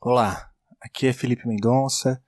Olá, aqui é Felipe Mendonça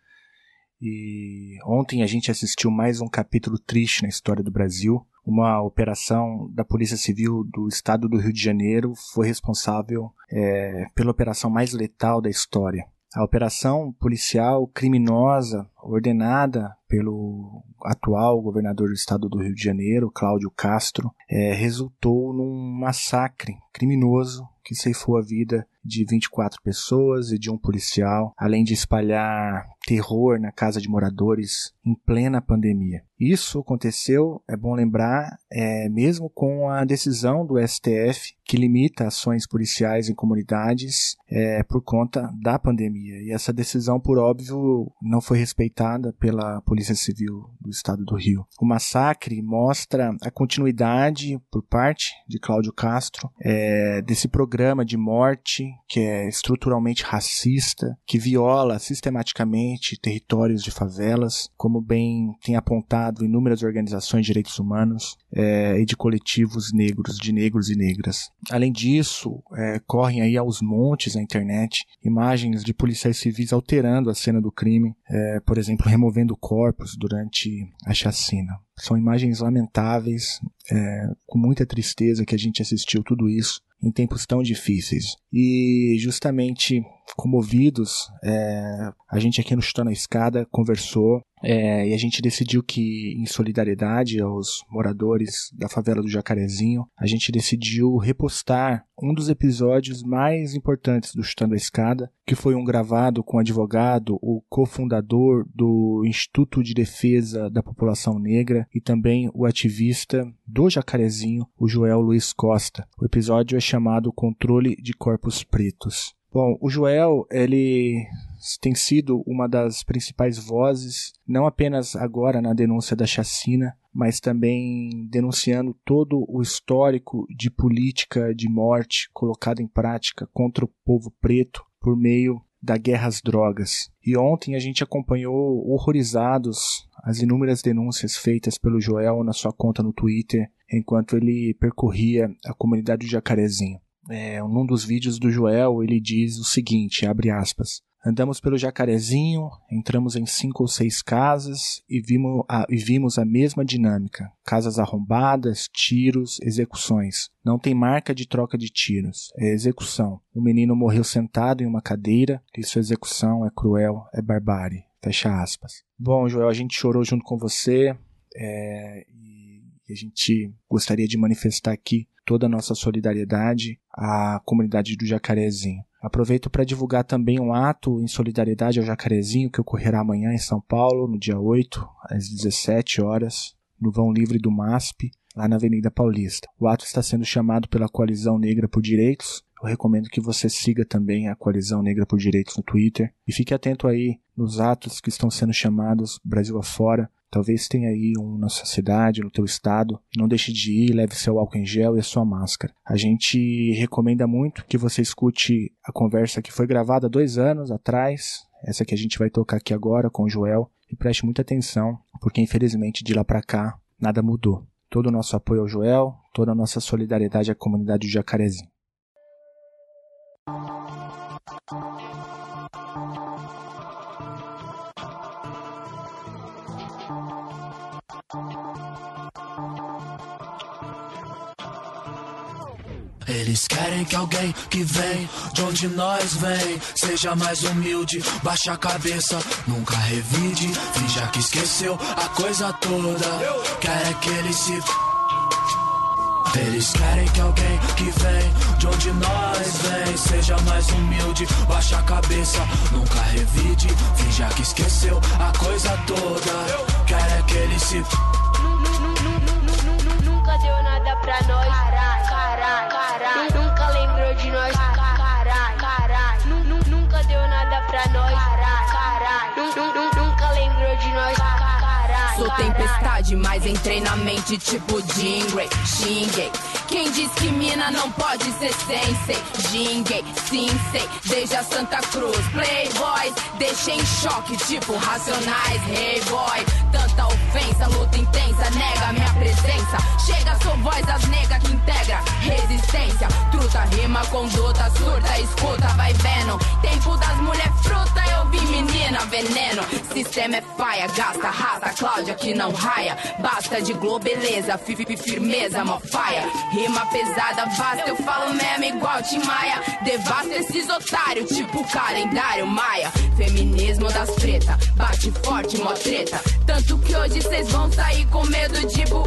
e ontem a gente assistiu mais um capítulo triste na história do Brasil. Uma operação da Polícia Civil do Estado do Rio de Janeiro foi responsável é, pela operação mais letal da história. A operação policial criminosa ordenada pelo atual governador do estado do Rio de Janeiro, Cláudio Castro, é, resultou num massacre criminoso que ceifou a vida de 24 pessoas e de um policial, além de espalhar terror na casa de moradores em plena pandemia. Isso aconteceu, é bom lembrar, é, mesmo com a decisão do STF que limita ações policiais em comunidades é, por conta da pandemia. E essa decisão, por óbvio, não foi respeitada pela Polícia Civil do Estado do Rio. O massacre mostra a continuidade por parte de Cláudio Castro é, desse programa de morte que é estruturalmente racista, que viola sistematicamente territórios de favelas, como bem tem apontado inúmeras organizações de direitos humanos é, e de coletivos negros, de negros e negras. Além disso, é, correm aí aos montes na internet imagens de policiais civis alterando a cena do crime, é, por exemplo, removendo corpos durante a chacina. São imagens lamentáveis, é, com muita tristeza que a gente assistiu tudo isso em tempos tão difíceis. E justamente comovidos, é, a gente aqui no Chutando a Escada conversou é, e a gente decidiu que, em solidariedade aos moradores da favela do Jacarezinho, a gente decidiu repostar um dos episódios mais importantes do Chutando a Escada, que foi um gravado com o advogado, o cofundador do Instituto de Defesa da População Negra e também o ativista do Jacarezinho, o Joel Luiz Costa. O episódio é chamado Controle de Corpos Pretos. Bom, o Joel, ele tem sido uma das principais vozes, não apenas agora na denúncia da chacina, mas também denunciando todo o histórico de política de morte colocada em prática contra o povo preto por meio da guerra às drogas. E ontem a gente acompanhou horrorizados as inúmeras denúncias feitas pelo Joel na sua conta no Twitter enquanto ele percorria a comunidade do Jacarezinho. É, num dos vídeos do Joel, ele diz o seguinte, abre aspas, Andamos pelo Jacarezinho, entramos em cinco ou seis casas e vimos, a, e vimos a mesma dinâmica. Casas arrombadas, tiros, execuções. Não tem marca de troca de tiros, é execução. O menino morreu sentado em uma cadeira, isso é execução, é cruel, é barbárie. Fecha aspas. Bom, Joel, a gente chorou junto com você é, e a gente gostaria de manifestar aqui toda a nossa solidariedade à comunidade do Jacarezinho. Aproveito para divulgar também um ato em solidariedade ao Jacarezinho que ocorrerá amanhã em São Paulo, no dia 8, às 17 horas, no vão livre do MASP, lá na Avenida Paulista. O ato está sendo chamado pela Coalizão Negra por Direitos. Eu recomendo que você siga também a Coalizão Negra por Direitos no Twitter e fique atento aí nos atos que estão sendo chamados Brasil afora Talvez tenha aí um na sua cidade, no teu estado. Não deixe de ir, leve seu álcool em gel e a sua máscara. A gente recomenda muito que você escute a conversa que foi gravada dois anos atrás, essa que a gente vai tocar aqui agora com o Joel, e preste muita atenção, porque infelizmente de lá para cá nada mudou. Todo o nosso apoio ao Joel, toda a nossa solidariedade à comunidade de Jacarezinho. Eles querem que alguém que vem de onde nós vem seja mais humilde, baixa a cabeça, nunca revide, finja que esqueceu a coisa toda. Querem que ele se eles querem que alguém que vem de onde nós vem seja mais humilde, baixa a cabeça, nunca revide, finja que esqueceu a coisa toda. Querem que ele se Nunca deu nada pra nós, Sou tempestade, mas entrei na mente tipo Jingray, xinguei. Quem diz que mina não pode ser sensei? Jinguei, sim sei, desde a Santa Cruz. Playboys, deixei em choque, tipo racionais, hey boy. Tanta ofensa, luta intensa, nega minha presença. Chega, sou voz das negas que integra resistência. Truta, rima, conduta, surta, escuta, vai vendo. Tempo das mulheres veneno. Sistema é paia, gasta, rata, Cláudia que não raia. Basta de globeleza, fifi, firmeza, mofaia. Rima pesada, basta, eu falo mesmo igual Tim Maia. Devasta esses otários, tipo calendário Maia. Feminismo das preta, bate forte, mó treta. Tanto que hoje cês vão sair com medo de bu.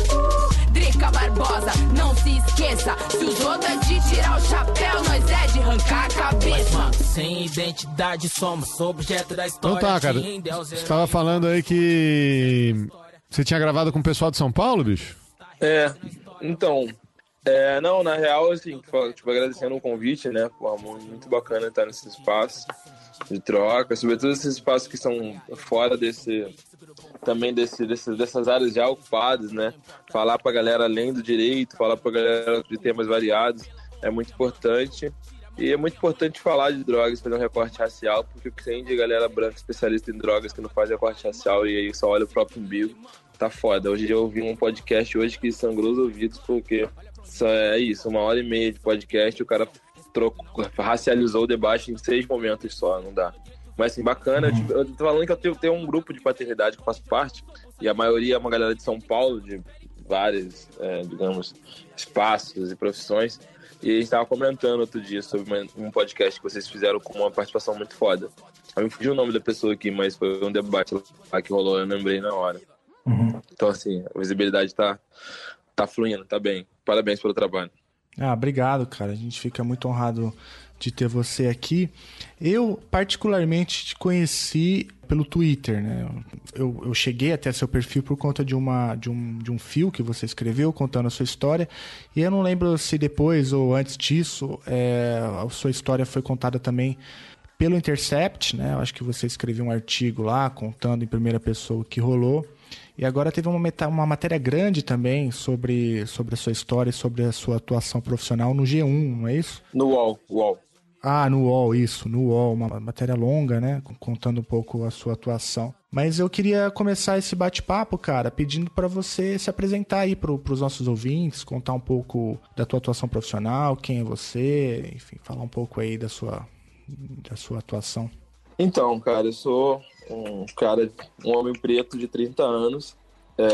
Drica Barbosa, não se esqueça. Se os outros é de tirar o chapéu, nós é de arrancar a cabeça. Mas, sem identidade somos objeto da história. Então tá, cara. Você tava falando aí que você tinha gravado com o pessoal de São Paulo, bicho? É, então. É, não, na real, assim, tipo, agradecendo o convite, né? Pô, muito bacana estar nesse espaço de troca, sobretudo esses espaços que são fora desse também desse, desse, dessas áreas já ocupadas, né? Falar pra galera além do direito, falar pra galera de temas variados é muito importante. E é muito importante falar de drogas, fazer um recorte racial, porque o que tem de galera branca especialista em drogas que não faz recorte racial e aí só olha o próprio umbigo, tá foda. Hoje eu ouvi um podcast hoje que sangrou os ouvidos, porque só é isso, uma hora e meia de podcast, o cara trocou, racializou o debate em seis momentos só, não dá. Mas assim, bacana. Uhum. Eu, tô falando que eu tenho, tenho, um grupo de paternidade que eu faço parte, e a maioria é uma galera de São Paulo, de vários, é, digamos, espaços e profissões. E a gente estava comentando outro dia sobre um podcast que vocês fizeram com uma participação muito foda. Eu me fugi o nome da pessoa aqui, mas foi um debate lá que rolou, eu lembrei na hora. Uhum. Então, assim, a visibilidade tá, tá fluindo, tá bem. Parabéns pelo trabalho. Ah, obrigado, cara. A gente fica muito honrado de ter você aqui. Eu, particularmente, te conheci pelo Twitter, né? Eu, eu cheguei até seu perfil por conta de, uma, de, um, de um fio que você escreveu contando a sua história. E eu não lembro se depois ou antes disso é, a sua história foi contada também pelo Intercept, né? Eu acho que você escreveu um artigo lá contando em primeira pessoa o que rolou. E agora teve uma, meta, uma matéria grande também sobre, sobre a sua história e sobre a sua atuação profissional no G1, não é isso? No UOL, UOL. Ah, no UOL, isso, no UOL, uma matéria longa, né? Contando um pouco a sua atuação. Mas eu queria começar esse bate-papo, cara, pedindo para você se apresentar aí para os nossos ouvintes, contar um pouco da tua atuação profissional, quem é você, enfim, falar um pouco aí da sua, da sua atuação. Então, cara, eu sou um cara, um homem preto de 30 anos, é,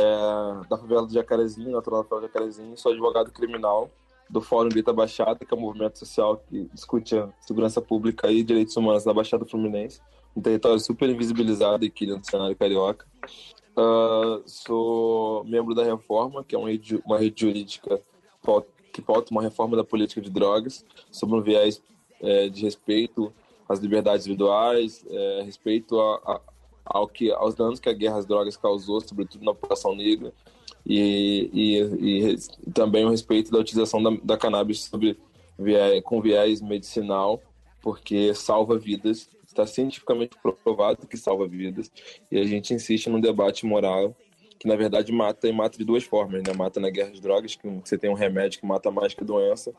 da favela do Jacarezinho, natural da favela do Jacarezinho, sou advogado criminal do Fórum Grita Baixada, que é um movimento social que discute a segurança pública e direitos humanos da Baixada Fluminense, um território super invisibilizado aqui no cenário carioca. Uh, sou membro da Reforma, que é uma rede, uma rede jurídica que pauta uma reforma da política de drogas, sobre um viés é, de respeito às liberdades individuais, é, respeito a, a, ao que, aos danos que a guerra às drogas causou, sobretudo na população negra, e, e, e também o respeito da utilização da, da cannabis sobre, viés, com viés medicinal, porque salva vidas, está cientificamente provado que salva vidas, e a gente insiste num debate moral que na verdade mata e mata de duas formas, né? Mata na guerra de drogas, que você tem um remédio que mata mais que a doença,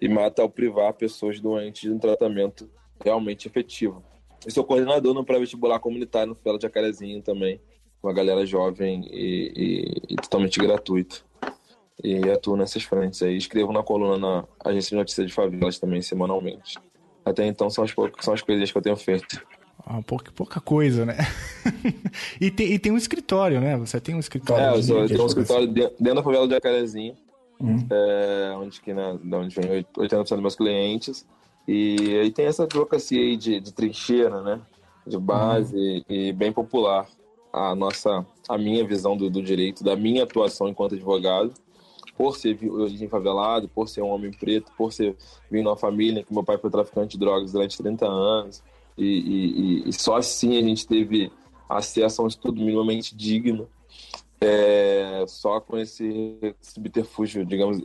e mata ao privar pessoas doentes de um tratamento realmente efetivo. Eu sou coordenador no pré-vestibular comunitário no Fela de Jacarezinho também, uma galera jovem e, e, e, totalmente gratuito. E atuo nessas frentes aí. Escrevo na coluna na Agência de Notícias de Favelas também, semanalmente. Até então são as, poucas, são as coisas que eu tenho feito. Ah, pouca, pouca coisa, né? e, tem, e tem um escritório, né? Você tem um escritório. É, eu, sou, eu tenho um escritório dentro da favela de Jacarezinho, uhum. é, onde, que, né, onde vem 80% dos meus clientes. E aí tem essa advocacia aí de, de trincheira, né? De base uhum. e bem popular a nossa, a minha visão do, do direito, da minha atuação enquanto advogado, por ser de origem favelado, por ser um homem preto, por ser vindo uma família que meu pai foi traficante de drogas durante 30 anos, e, e, e só assim a gente teve acesso a um estudo minimamente digno, é, só com esse subterfúgio, digamos,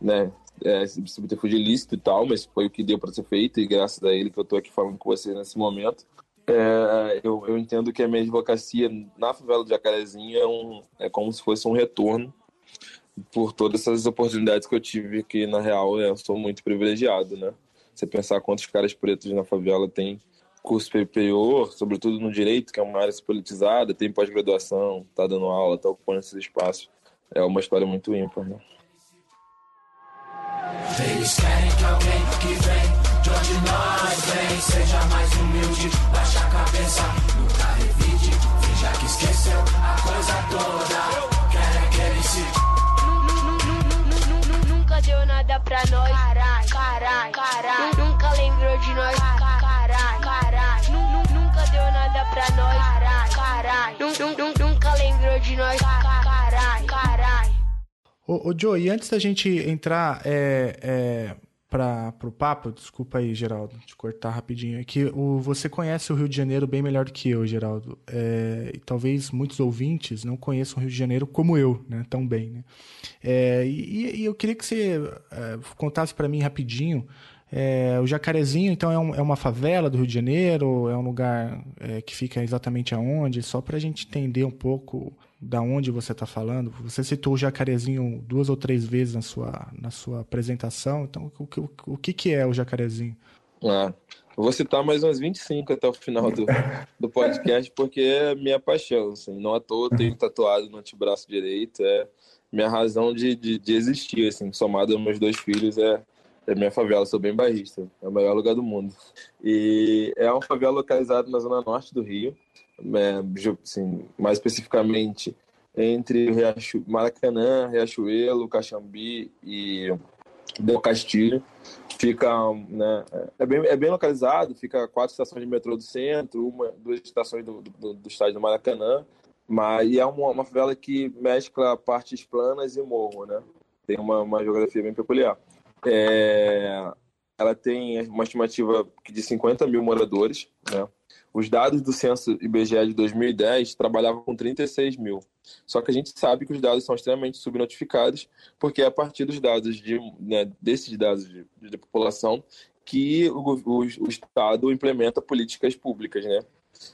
né, é, subterfúgio ilícito e tal, mas foi o que deu para ser feito, e graças a ele que eu estou aqui falando com você nesse momento é, eu, eu, entendo que a minha advocacia na favela do Jacarezinho é, um, é como se fosse um retorno por todas essas oportunidades que eu tive, que na real eu sou muito privilegiado, né? Você pensar quantos caras pretos na favela têm curso superior, sobretudo no direito, que é uma área politizada, tem pós-graduação, tá dando aula, tá ocupando esse espaço. É uma história muito ímpar, né? Eles querem que alguém que vem de onde nós vem seja mais humilde, baixa a cabeça, nunca revide, finja que esqueceu a coisa toda. Querem é que ele se. Nunca deu nada pra nós, carai, carai, carai. Nunca lembrou de nós, carai, carai. Nunca deu nada pra nós, carai, carai. Nunca lembrou de nós, carai. Ô, ô Joe, e antes da gente entrar é, é, para o papo, desculpa aí, Geraldo, te cortar rapidinho, é que o, você conhece o Rio de Janeiro bem melhor do que eu, Geraldo. É, e talvez muitos ouvintes não conheçam o Rio de Janeiro como eu, né, tão bem. Né? É, e, e, eu queria que você é, contasse para mim rapidinho. É, o Jacarezinho, então, é, um, é, uma favela do Rio de Janeiro? É um lugar é, que fica exatamente aonde? Só para a gente entender um pouco da onde você está falando. Você citou o jacarezinho duas ou três vezes na sua, na sua apresentação. Então, o, o, o que, que é o jacarezinho? Ah, eu vou citar mais umas 25 até o final do, do podcast, porque é minha paixão. Assim. Não à toa tenho tatuado no antebraço direito. É minha razão de, de, de existir, assim, somado aos meus dois filhos, é, é minha favela. sou bem barrista. É o melhor lugar do mundo. E é uma favela localizada na zona norte do Rio é, assim, mais especificamente entre Riacho, Maracanã, Riachuelo, Caxambi e Del Castilho. Fica, né, é, bem, é bem localizado, fica quatro estações de metrô do centro, uma, duas estações do, do, do estádio do Maracanã, mas e é uma, uma favela que mescla partes planas e morro, né? Tem uma, uma geografia bem peculiar. É, ela tem uma estimativa de 50 mil moradores, né? Os dados do censo IBGE de 2010 trabalhavam com 36 mil. Só que a gente sabe que os dados são extremamente subnotificados, porque é a partir dos dados de, né, desses dados de, de população que o, o, o, Estado implementa políticas públicas, né?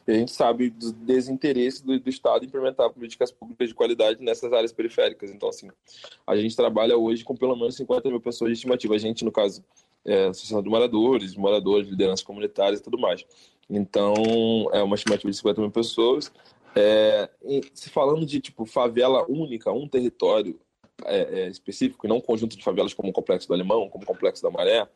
E a gente sabe do desinteresse do, do, Estado implementar políticas públicas de qualidade nessas áreas periféricas. Então, assim, a gente trabalha hoje com pelo menos 50 mil pessoas de estimativa. A gente, no caso, é, Associação de Moradores, moradores, lideranças comunitárias e tudo mais. Então, é uma estimativa de 50 mil pessoas. É, se falando de tipo favela única, um território é, é, específico, e não um conjunto de favelas como o Complexo do Alemão, como o Complexo da Maré,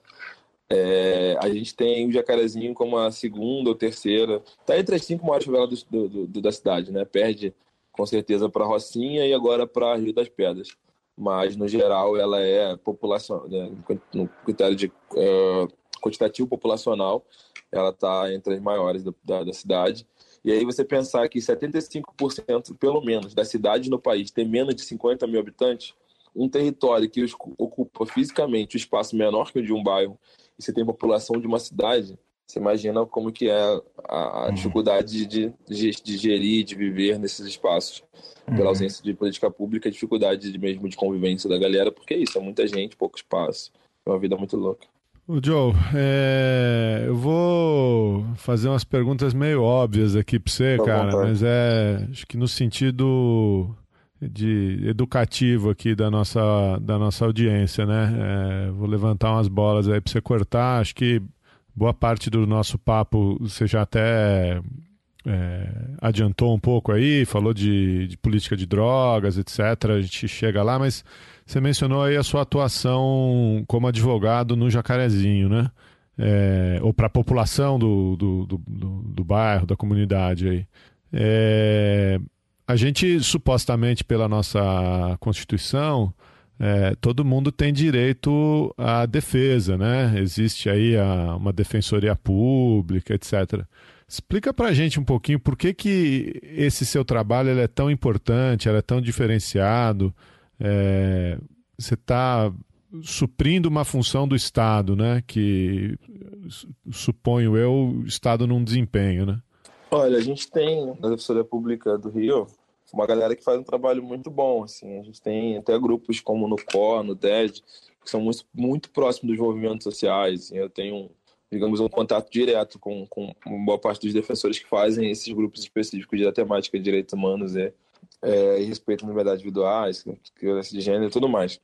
é, a gente tem o Jacarezinho como a segunda ou terceira. Está entre as cinco maiores favelas do, do, do, da cidade, né? Perde com certeza para Rocinha e agora para Rio das Pedras. Mas, no geral, ela é população, né? no critério de uh, quantitativo populacional, ela está entre as maiores da, da, da, cidade. E aí você pensar que 75% pelo menos da cidade no país tem menos de 50 mil habitantes, um território que ocupa fisicamente o espaço menor que o de um bairro, e você tem a população de uma cidade, você imagina como que é a, uhum. dificuldade de, de, de, gerir, de viver nesses espaços, uhum. pela ausência de política pública, dificuldade de, mesmo de convivência da galera, porque é isso, é muita gente, pouco espaço, é uma vida muito louca. O Joe, é... eu vou fazer umas perguntas meio óbvias aqui para você, tá cara, mas é acho que no sentido de educativo aqui da nossa, da nossa audiência, né? É... vou levantar umas bolas aí para você cortar. Acho que boa parte do nosso papo você já até é, adiantou um pouco aí, falou de, de política de drogas, etc. A gente chega lá, mas você mencionou aí a sua atuação como advogado no Jacarezinho, né? É, ou para a população do, do, do, do, bairro, da comunidade aí. É, a gente, supostamente, pela nossa Constituição, é, todo mundo tem direito à defesa, né? Existe aí a, uma defensoria pública, etc. Explica para a gente um pouquinho por que, que esse seu trabalho é tão importante, é tão diferenciado, é, você está suprindo uma função do Estado, né? Que suponho eu o Estado não desempenho, né? Olha, a gente tem na Defensoria Pública do Rio uma galera que faz um trabalho muito bom, assim. A gente tem até grupos como no COR, no DED, que são muito, muito próximos dos movimentos sociais. Assim. Eu tenho, digamos, um contato direto com, com boa parte dos defensores que fazem esses grupos específicos de temática de direitos humanos e é, e respeito à liberdade individuais, criança de gênero e tudo mais.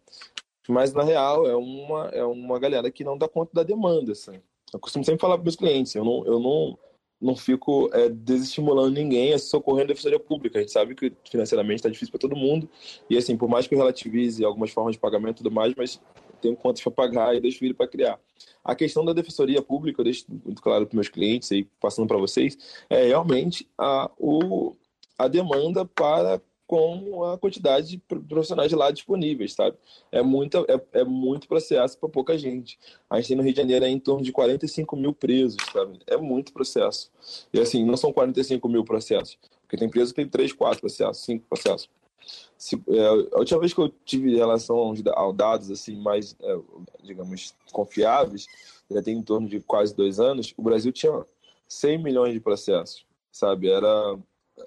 Mas, na real, é uma, é uma galera que não dá conta da demanda. Assim. Eu costumo sempre falar para meus clientes, eu não, eu não, não fico é, desestimulando ninguém a se socorrer na defensoria pública. A gente sabe que financeiramente está difícil para todo mundo. E, assim, por mais que eu relativize algumas formas de pagamento e tudo mais, mas tenho contas para pagar e deixo filho para criar. A questão da defensoria pública, eu deixo muito claro para meus clientes e passando para vocês, é realmente a, o, a demanda para com a quantidade de profissionais de lá disponíveis, sabe? É, muita, é, é muito processo para pouca gente. A gente tem no Rio de Janeiro em torno de 45 mil presos, sabe? É muito processo. E assim, não são 45 mil processos. Porque tem preso que tem três, quatro processos, cinco processos. Se, é, a última vez que eu tive relação aos dados assim mais, é, digamos, confiáveis, já tem em torno de quase dois anos, o Brasil tinha 100 milhões de processos, sabe? Era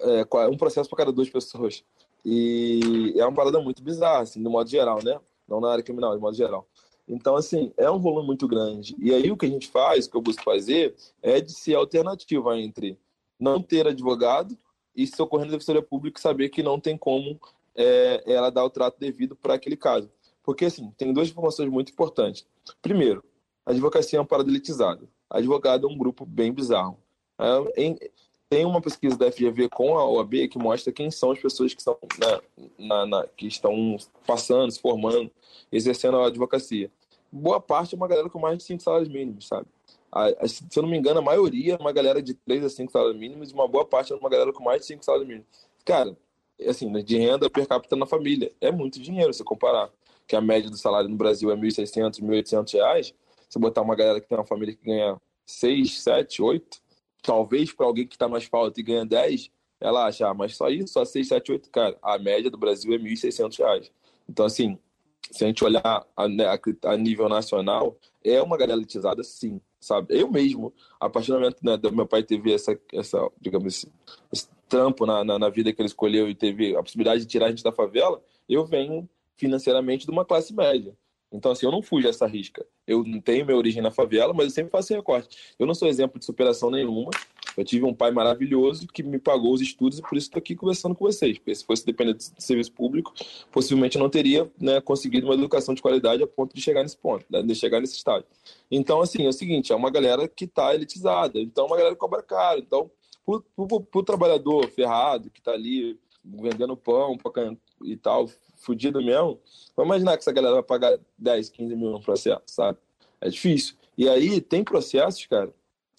é, um processo para cada duas pessoas. E é uma parada muito bizarra, assim, no modo geral, né? Não na área criminal, de modo geral. Então, assim, é um volume muito grande. E aí o que a gente faz, o que eu busco fazer, é de ser alternativa entre não ter advogado e socorrendo a defensoria pública saber que não tem como é, ela dar o trato devido para aquele caso. Porque, assim, tem duas informações muito importantes. Primeiro, a advocacia é uma parada elitizada. Advogado é um grupo bem bizarro. É, em, tem uma pesquisa da FGV com a OAB que mostra quem são as pessoas que, são, na, na, na, que estão passando, se formando, exercendo a advocacia. Boa parte é uma galera com mais de cinco salários mínimos, sabe? A, a, se eu não me engano, a maioria é uma galera de três a cinco salários mínimos e uma boa parte é uma galera com mais de cinco salários mínimos. Cara, assim, né, de renda per capita na família. É muito dinheiro se comparar. Que a média do salário no Brasil é R$ 1.600, 1.800 reais. Se botar uma galera que tem uma família que ganha 6, 7, 8, talvez para alguém que está mais falta e ganha 10, ela acha, ah, mas só isso, só 6, 7, 8, cara, a média do Brasil é R$ 1.600. Então, assim, se a gente olhar a, né, a, nível nacional, é uma galera elitizada, sim, sabe? Eu mesmo, a partir do momento né, do meu pai teve essa, essa digamos, esse, esse trampo na, na, na, vida que ele escolheu e teve a possibilidade de tirar a gente da favela, eu venho financeiramente de uma classe média. Então, assim, eu não fujo essa risca. Eu não tenho minha origem na favela, mas eu sempre faço recorte. Eu não sou exemplo de superação nenhuma. Eu tive um pai maravilhoso que me pagou os estudos e por isso estou aqui conversando com vocês. Porque se fosse dependente de serviço público, possivelmente eu não teria né, conseguido uma educação de qualidade a ponto de chegar nesse ponto, né, de chegar nesse estágio. Então, assim, é o seguinte, é uma galera que está elitizada. Então, é uma galera que cobra caro. Então, para o trabalhador ferrado que está ali vendendo pão e tal, fudido mesmo, vamos imaginar que essa galera vai pagar 10, 15 mil no processo, sabe? É difícil. E aí tem processos, cara,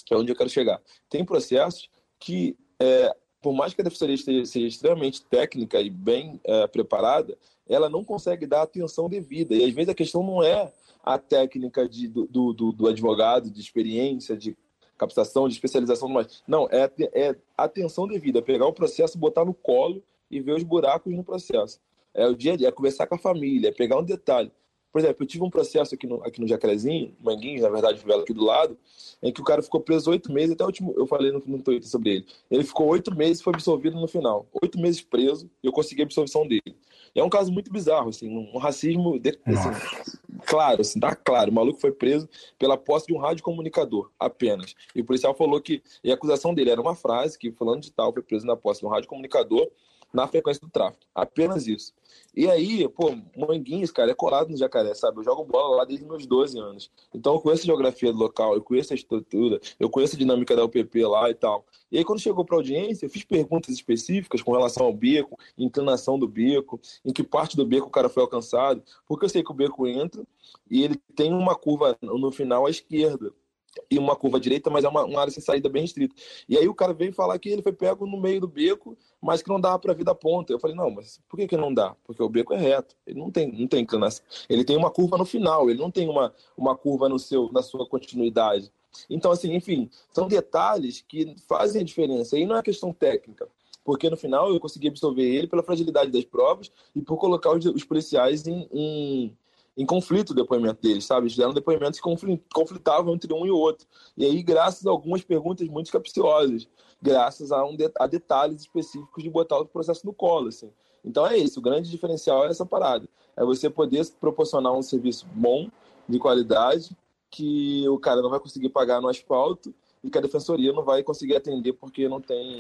que é onde eu quero chegar. Tem processos que, é, por mais que a defensoria esteja, seja extremamente técnica e bem é, preparada, ela não consegue dar atenção devida. E às vezes a questão não é a técnica de, do, do, do advogado, de experiência, de captação, de especialização, mais. Não, é, é atenção devida, pegar o processo, botar no colo e ver os buracos no processo. É o dia a dia, é conversar com a família, é pegar um detalhe. Por exemplo, eu tive um processo aqui no, aqui no Jacarezinho, Manguinhos, na verdade, favela aqui do lado, em que o cara ficou preso oito meses, até o último, eu falei no, no Twitter sobre ele. Ele ficou oito meses e foi absolvido no final. Oito meses preso e eu consegui a absolvição dele. E é um caso muito bizarro, assim, um racismo, de, assim, claro, assim, tá claro. O maluco foi preso pela posse de um radiocomunicador, apenas. E o policial falou que, e a acusação dele era uma frase, que falando de tal, foi preso na posse de um radiocomunicador na frequência do tráfico. Apenas isso. E aí, pô, Manguinhos, cara, é colado no jacaré, sabe? Eu jogo bola lá desde meus 12 anos. Então eu conheço a geografia do local, eu conheço a estrutura, eu conheço a dinâmica da UPP lá e tal. E aí, quando chegou para audiência, eu fiz perguntas específicas com relação ao beco, inclinação do beco, em que parte do beco o cara foi alcançado, porque eu sei que o beco entra e ele tem uma curva no final à esquerda e uma curva direita, mas é uma, uma, área sem saída bem restrita. E aí o cara veio falar que ele foi pego no meio do beco, mas que não dava para vir da ponta. Eu falei, não, mas por que, que não dá? Porque o beco é reto, ele não tem, não tem inclinação. Ele tem uma curva no final, ele não tem uma, uma curva no seu, na sua continuidade. Então, assim, enfim, são detalhes que fazem a diferença. E não é questão técnica porque no final eu consegui absorver ele pela fragilidade das provas e por colocar os, policiais em, em, em conflito o depoimento deles, sabe? Eles deram depoimentos que conflitavam entre um e outro. E aí, graças a algumas perguntas muito capciosas, graças a, um de, a detalhes específicos de botar o processo no colo, assim. Então é isso, o grande diferencial é essa parada. É você poder proporcionar um serviço bom, de qualidade, que o cara não vai conseguir pagar no asfalto e que a defensoria não vai conseguir atender porque não tem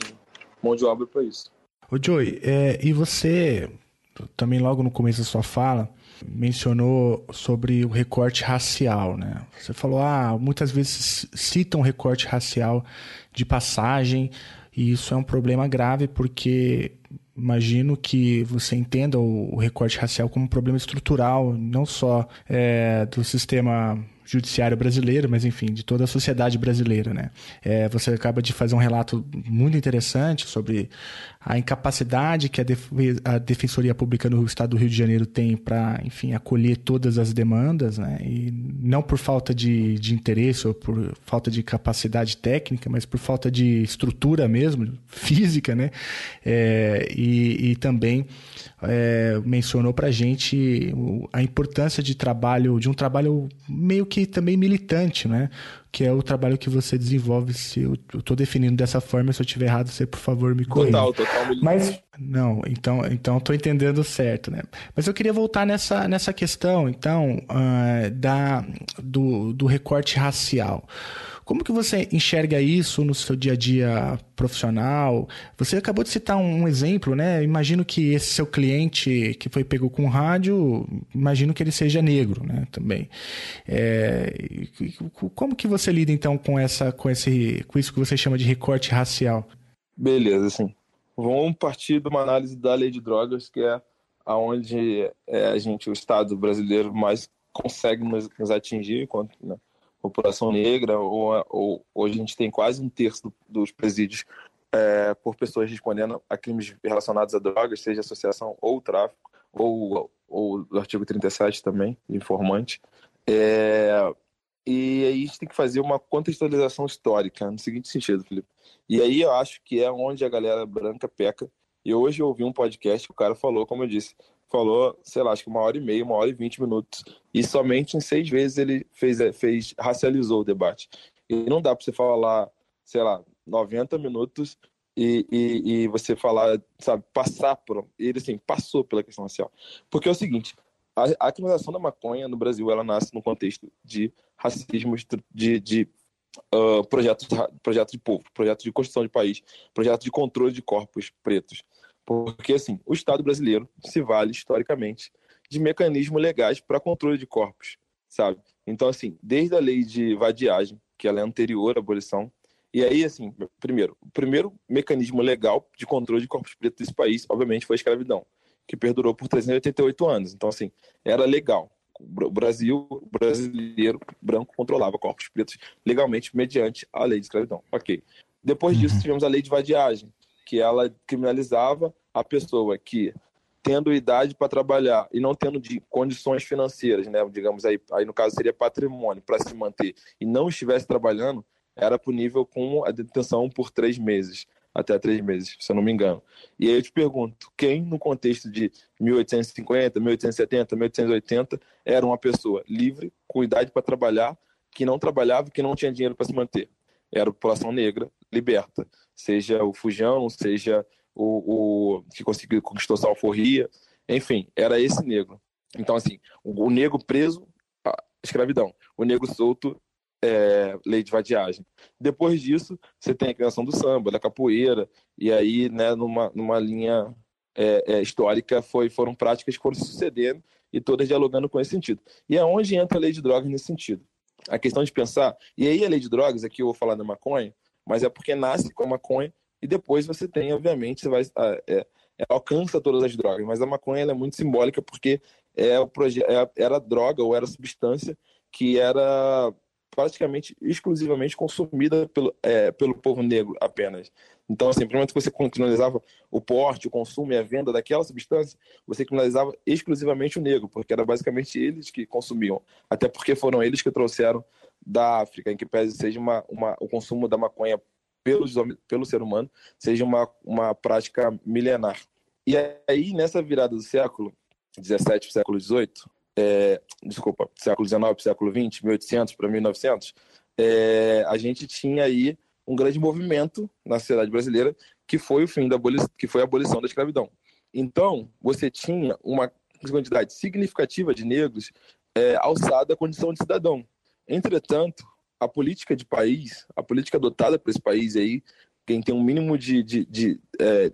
mão de obra para isso. Ô Joey, é, e você, também logo no começo da sua fala, mencionou sobre o recorte racial, né? Você falou, ah, muitas vezes citam recorte racial de passagem, e isso é um problema grave porque imagino que você entenda o recorte racial como um problema estrutural, não só é, do sistema judiciário brasileiro, mas enfim, de toda a sociedade brasileira, né? É, você acaba de fazer um relato muito interessante sobre a incapacidade que a, def a Defensoria Pública no Estado do Rio de Janeiro tem para, enfim, acolher todas as demandas, né? E não por falta de, de interesse ou por falta de capacidade técnica, mas por falta de estrutura mesmo, física, né? É, e, e também é, mencionou para a gente a importância de trabalho, de um trabalho meio que também militante, né? Que é o trabalho que você desenvolve. Se eu estou definindo dessa forma, se eu estiver errado, você por favor me corrija. Total, total militante. Mas não, então, então estou entendendo certo, né? Mas eu queria voltar nessa, nessa questão, então, uh, da do, do recorte racial. Como que você enxerga isso no seu dia a dia profissional? Você acabou de citar um exemplo, né? Imagino que esse seu cliente que foi pego com rádio, imagino que ele seja negro, né? Também. É... como que você lida então com essa, com esse, com isso que você chama de recorte racial? Beleza, assim. Vamos partir de uma análise da lei de drogas, que é aonde é, a gente, o Estado brasileiro, mais consegue nos, nos atingir enquanto né, população negra, ou, ou, hoje a gente tem quase um terço dos presídios é, por pessoas respondendo a crimes relacionados a drogas, seja associação ou tráfico, ou, ou artigo 37 também, informante. É, e aí a gente tem que fazer uma contextualização histórica, no seguinte sentido, Felipe. E aí eu acho que é onde a galera branca peca. E hoje eu ouvi um podcast que o cara falou, como eu disse, falou, sei lá, acho que uma hora e meia, uma hora e vinte minutos. E somente em seis vezes ele fez, é, fez racializou o debate. E não dá para você falar, sei lá, 90 minutos e, e, e, você falar, sabe, passar por. Ele, assim, passou pela questão racial. Porque é o seguinte: a, a criminalização da maconha no Brasil, ela nasce no contexto de racismo, de, de uh, projetos, projeto de povo, projeto de construção de país, projeto de controle de corpos pretos. Porque, assim, o Estado brasileiro se vale, historicamente, de mecanismos legais para controle de corpos, sabe? Então, assim, desde a lei de vadiagem, que ela é anterior à abolição, e aí, assim, primeiro, o primeiro mecanismo legal de controle de corpos pretos desse país, obviamente, foi a escravidão, que perdurou por 388 anos. Então, assim, era legal. O Brasil, o brasileiro branco controlava corpos pretos legalmente mediante a lei de escravidão. Ok. Depois disso, uhum. tivemos a lei de vadiagem, que ela criminalizava a pessoa que tendo idade para trabalhar e não tendo de condições financeiras, né, digamos aí, aí no caso seria patrimônio para se manter e não estivesse trabalhando, era punível com a detenção por três meses, até três meses, se eu não me engano. E aí eu te pergunto, quem no contexto de 1850, 1870, 1880 era uma pessoa livre, com idade para trabalhar, que não trabalhava, que não tinha dinheiro para se manter? Era a população negra liberta seja o Fujão, seja o, o que conseguiu conquistou alforria, enfim, era esse negro. Então, assim, o, o negro preso, escravidão. O negro solto, é, lei de vadiagem. Depois disso, você tem a criação do samba, da capoeira, e aí, né, numa, numa linha é, é, histórica, foi, foram práticas que foram sucedendo e todas dialogando com esse sentido. E é onde entra a lei de drogas nesse sentido. A questão de pensar, e aí a lei de drogas, aqui eu vou falar da maconha, mas é porque nasce com a maconha e depois você tem, obviamente, você vai ah, é, é, alcança todas as drogas, mas a maconha é muito simbólica porque é o é, era droga ou era substância que era praticamente exclusivamente consumida pelo, é, pelo povo negro apenas. Então, assim, momento que você criminalizava o porte, o consumo e a venda daquela substância, você criminalizava exclusivamente o negro, porque era basicamente eles que consumiam. Até porque foram eles que trouxeram da África, em que pese seja uma, uma, o consumo da maconha pelo, pelo ser humano, seja uma, uma prática milenar. E aí, nessa virada do século 17 século 18, é, desculpa, século 19 século 20, 1800 para 1900, é, a gente tinha aí um grande movimento na sociedade brasileira que foi o fim da que foi a abolição da escravidão. Então, você tinha uma quantidade significativa de negros é, alçada à condição de cidadão. Entretanto, a política de país, a política adotada por esse país aí, quem tem um mínimo de, de, de é,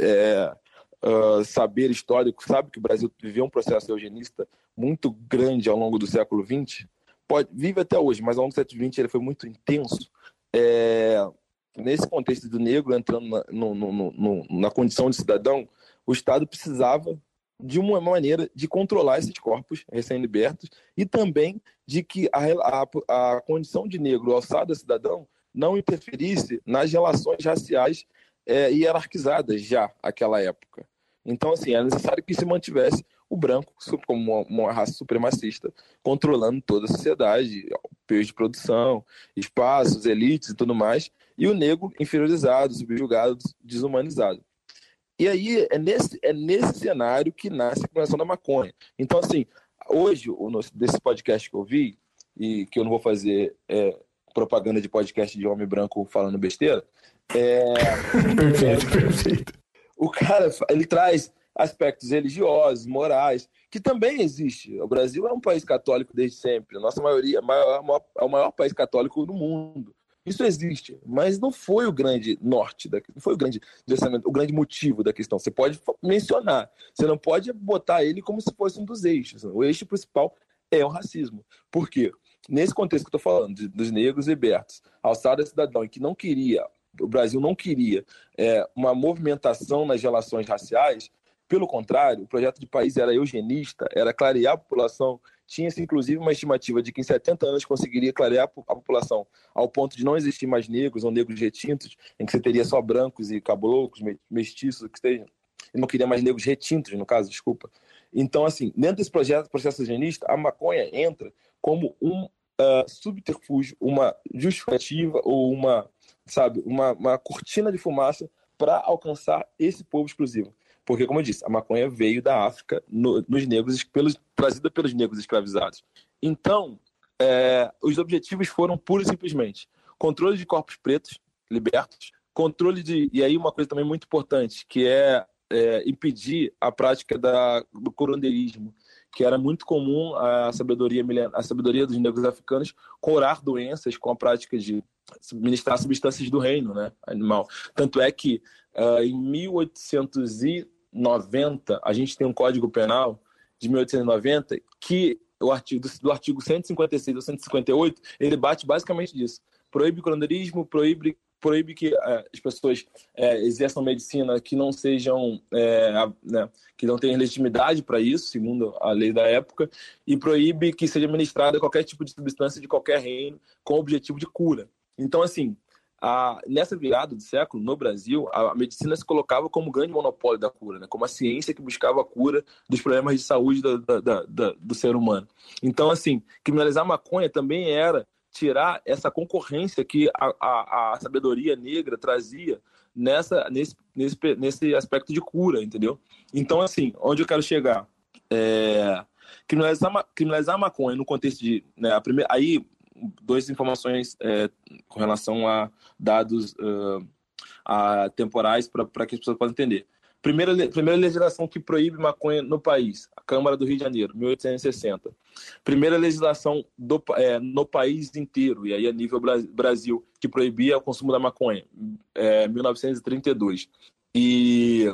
é, uh, saber histórico sabe que o Brasil viveu um processo eugenista muito grande ao longo do século XX, pode, vive até hoje, mas ao longo do século XX ele foi muito intenso. É, nesse contexto do negro entrando na, no, no, no, na condição de cidadão, o Estado precisava de uma maneira de controlar esses corpos recém-libertos e também de que a, a, a condição de negro, alçado cidadão, não interferisse nas relações raciais é, hierarquizadas já naquela época. Então, assim, é necessário que se mantivesse o branco como uma, raça supremacista, controlando toda a sociedade, peixe de produção, espaços, elites e tudo mais, e o negro inferiorizado, subjugado, desumanizado. E aí é nesse, é nesse cenário que nasce a criação da maconha. Então, assim, hoje, desse podcast que eu vi, e que eu não vou fazer é, propaganda de podcast de homem branco falando besteira, é... perfeito, perfeito. O cara, ele traz aspectos religiosos, morais, que também existe. O Brasil é um país católico desde sempre. A nossa maioria é o maior, é o maior país católico do mundo. Isso existe, mas não foi o grande norte, da, não foi o grande o grande motivo da questão. Você pode mencionar, você não pode botar ele como se fosse um dos eixos. O eixo principal é o racismo. Por quê? Nesse contexto que eu estou falando, de, dos negros libertos, alçada cidadão, que não queria, o Brasil não queria é, uma movimentação nas relações raciais, pelo contrário, o projeto de país era eugenista, era clarear a população. Tinha-se, inclusive, uma estimativa de que em 70 anos conseguiria clarear a população ao ponto de não existir mais negros ou negros retintos, em que você teria só brancos e caboclos, mestiços, que estejam. E não queria mais negros retintos, no caso, desculpa. Então, assim, dentro desse projeto, processo eugenista, a maconha entra como um uh, subterfúgio, uma justificativa ou uma, sabe, uma, uma cortina de fumaça para alcançar esse povo exclusivo. Porque, como eu disse, a maconha veio da África no, nos negros, pelos, trazida pelos negros escravizados. Então, é, os objetivos foram pura e simplesmente controle de corpos pretos libertos, controle de. E aí, uma coisa também muito importante, que é, é impedir a prática da, do corondeirismo, que era muito comum a sabedoria, a sabedoria dos negros africanos curar doenças com a prática de ministrar substâncias do reino né, animal. Tanto é que uh, em 1800 90, a gente tem um Código Penal de 1890 que o artigo do artigo 156 ou 158, ele bate basicamente disso. Proíbe coronerismo, proíbe proíbe que é, as pessoas é, exerçam medicina que não sejam é, né, que não tenham legitimidade para isso, segundo a lei da época, e proíbe que seja administrada qualquer tipo de substância de qualquer reino com objetivo de cura. Então, assim, a, nessa virada do século, no Brasil, a, a, medicina se colocava como grande monopólio da cura, né? como a ciência que buscava a cura dos problemas de saúde da, da, da, do ser humano. Então, assim, criminalizar maconha também era tirar essa concorrência que a, a, a sabedoria negra trazia nessa, nesse, nesse, nesse aspecto de cura, entendeu? Então, assim, onde eu quero chegar? É, criminalizar, criminalizar a maconha no contexto de. Né, a primeira, aí duas informações é, com relação a dados uh, a temporais para que as pessoas possam entender. Primeira, primeira legislação que proíbe maconha no país, a Câmara do Rio de Janeiro, 1860. Primeira legislação do, é, no país inteiro, e aí a nível Brasil, que proibia o consumo da maconha, é, 1932. E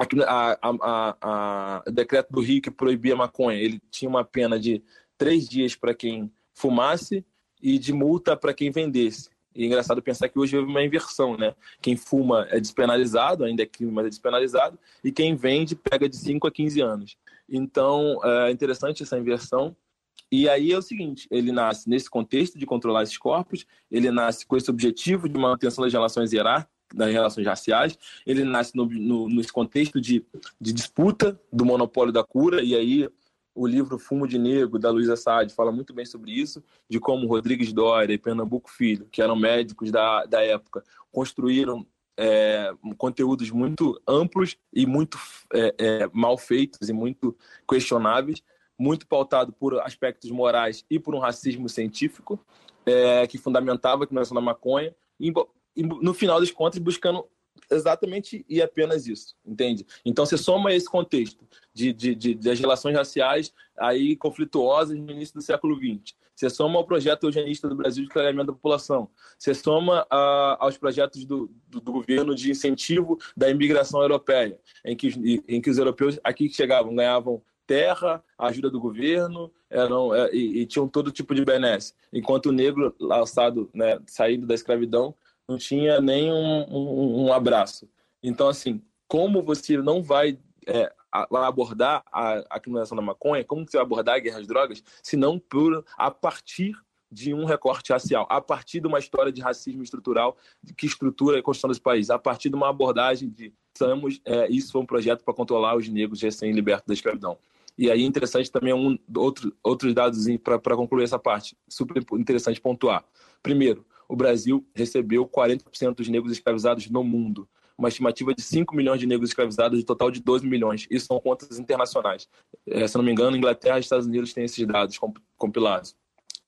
a, a, a, a, decreto do Rio que proibia maconha, ele tinha uma pena de três dias para quem fumasse e de multa para quem vendesse. E é engraçado pensar que hoje houve uma inversão, né? Quem fuma é despenalizado, ainda é crime, mas é despenalizado, e quem vende pega de 5 a 15 anos. Então, é interessante essa inversão. E aí é o seguinte, ele nasce nesse contexto de controlar esses corpos, ele nasce com esse objetivo de manutenção das relações hierárquicas, das relações raciais, ele nasce no, no, nesse contexto de, de disputa do monopólio da cura, e aí o livro Fumo de Negro, da Luísa Sade, fala muito bem sobre isso, de como Rodrigues Doria e Pernambuco Filho, que eram médicos da, da época, construíram é, conteúdos muito amplos e muito é, é, mal feitos e muito questionáveis, muito pautado por aspectos morais e por um racismo científico, é, que fundamentava a criminalização da maconha, e no final das contas buscando exatamente e apenas isso, entende? Então você soma esse contexto de, de, de, das relações raciais aí conflituosas no início do século XX. Você soma ao projeto eugenista do Brasil de clareamento da população. Você soma a, aos projetos do, do, do, governo de incentivo da imigração europeia, em que, em que os europeus aqui que chegavam ganhavam terra, ajuda do governo, eram é, e, e, tinham todo tipo de benesse, enquanto o negro alçado, né, saído da escravidão, não tinha nem um, um, um abraço. Então, assim, como você não vai é, abordar a, a criminalização da maconha, como você vai abordar a guerra às drogas, se não por, a partir de um recorte racial, a partir de uma história de racismo estrutural que estrutura a construção desse país, a partir de uma abordagem de estamos, é, isso foi um projeto para controlar os negros recém-libertos da escravidão. E aí interessante também um outro outros dados para concluir essa parte, super interessante pontuar. Primeiro, o Brasil recebeu 40% dos negros escravizados no mundo, uma estimativa de 5 milhões de negros escravizados, de total de 12 milhões. Isso são contas internacionais. É, se não me engano, Inglaterra e Estados Unidos têm esses dados compilados.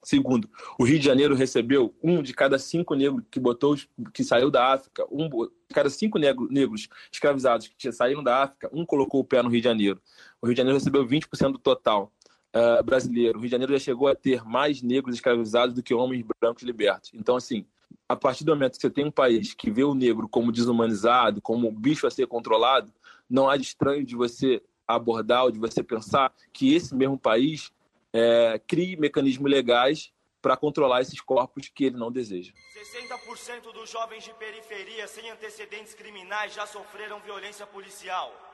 Segundo, o Rio de Janeiro recebeu um de cada cinco negros que botou, que saiu da África, um de cada cinco negros, negros escravizados que saíram da África, um colocou o pé no Rio de Janeiro. O Rio de Janeiro recebeu 20% do total uh, brasileiro. O Rio de Janeiro já chegou a ter mais negros escravizados do que homens brancos libertos. Então, assim, a partir do momento que você tem um país que vê o negro como desumanizado, como um bicho a ser controlado, não há de estranho de você abordar ou de você pensar que esse mesmo país é, crie mecanismos legais para controlar esses corpos que ele não deseja. 60% dos jovens de periferia sem antecedentes criminais já sofreram violência policial.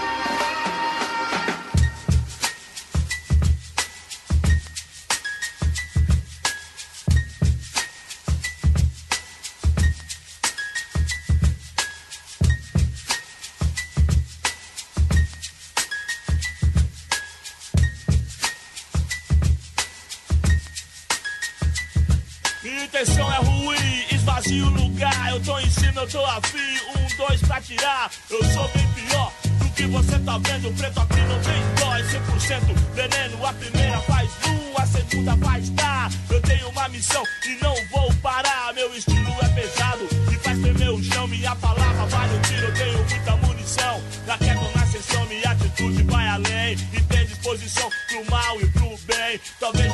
Cima, eu. Um, dois pra tirar. Eu sou bem pior do que você tá vendo. Preto aqui não tem dói. 100% veneno. A primeira faz nu, a segunda faz tá. Eu tenho uma missão e não vou parar. Meu estilo é pesado e faz tremer o chão. Minha palavra vale o tiro. Eu tenho muita munição. Na queda na sessão, minha atitude vai além. E tem disposição pro mal e pro bem. Talvez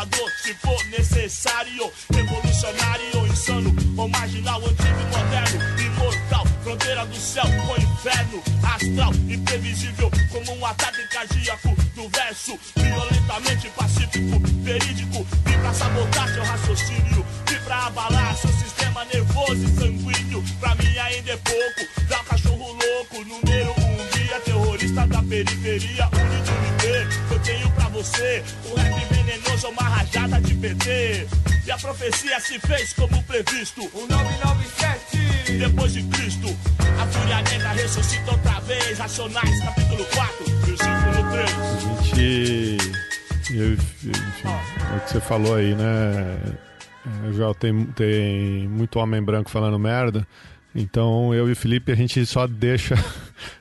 atirador, se for necessário. Revolucionário, insano ou marginal, antigo e moderno. Imortal, fronteira do céu com inferno. Astral, imprevisível, como um ataque cardíaco do verso. Violentamente pacífico, verídico. Vim pra sabotar seu raciocínio, vim pra abalar seu sistema nervoso e sanguíneo. Pra mim ainda é pouco, dá um cachorro louco. Número um guia, terrorista da periferia, você o rap venenoso, uma rajada de PT. E a profecia se fez como previsto. O 997 depois de Cristo. A fúria negra ressuscita outra vez. Racionais, capítulo 4, versículo 3. A gente. Eu, enfim, é o que você falou aí, né? É, já tem, tem muito homem branco falando merda. Então eu e o Felipe a gente só deixa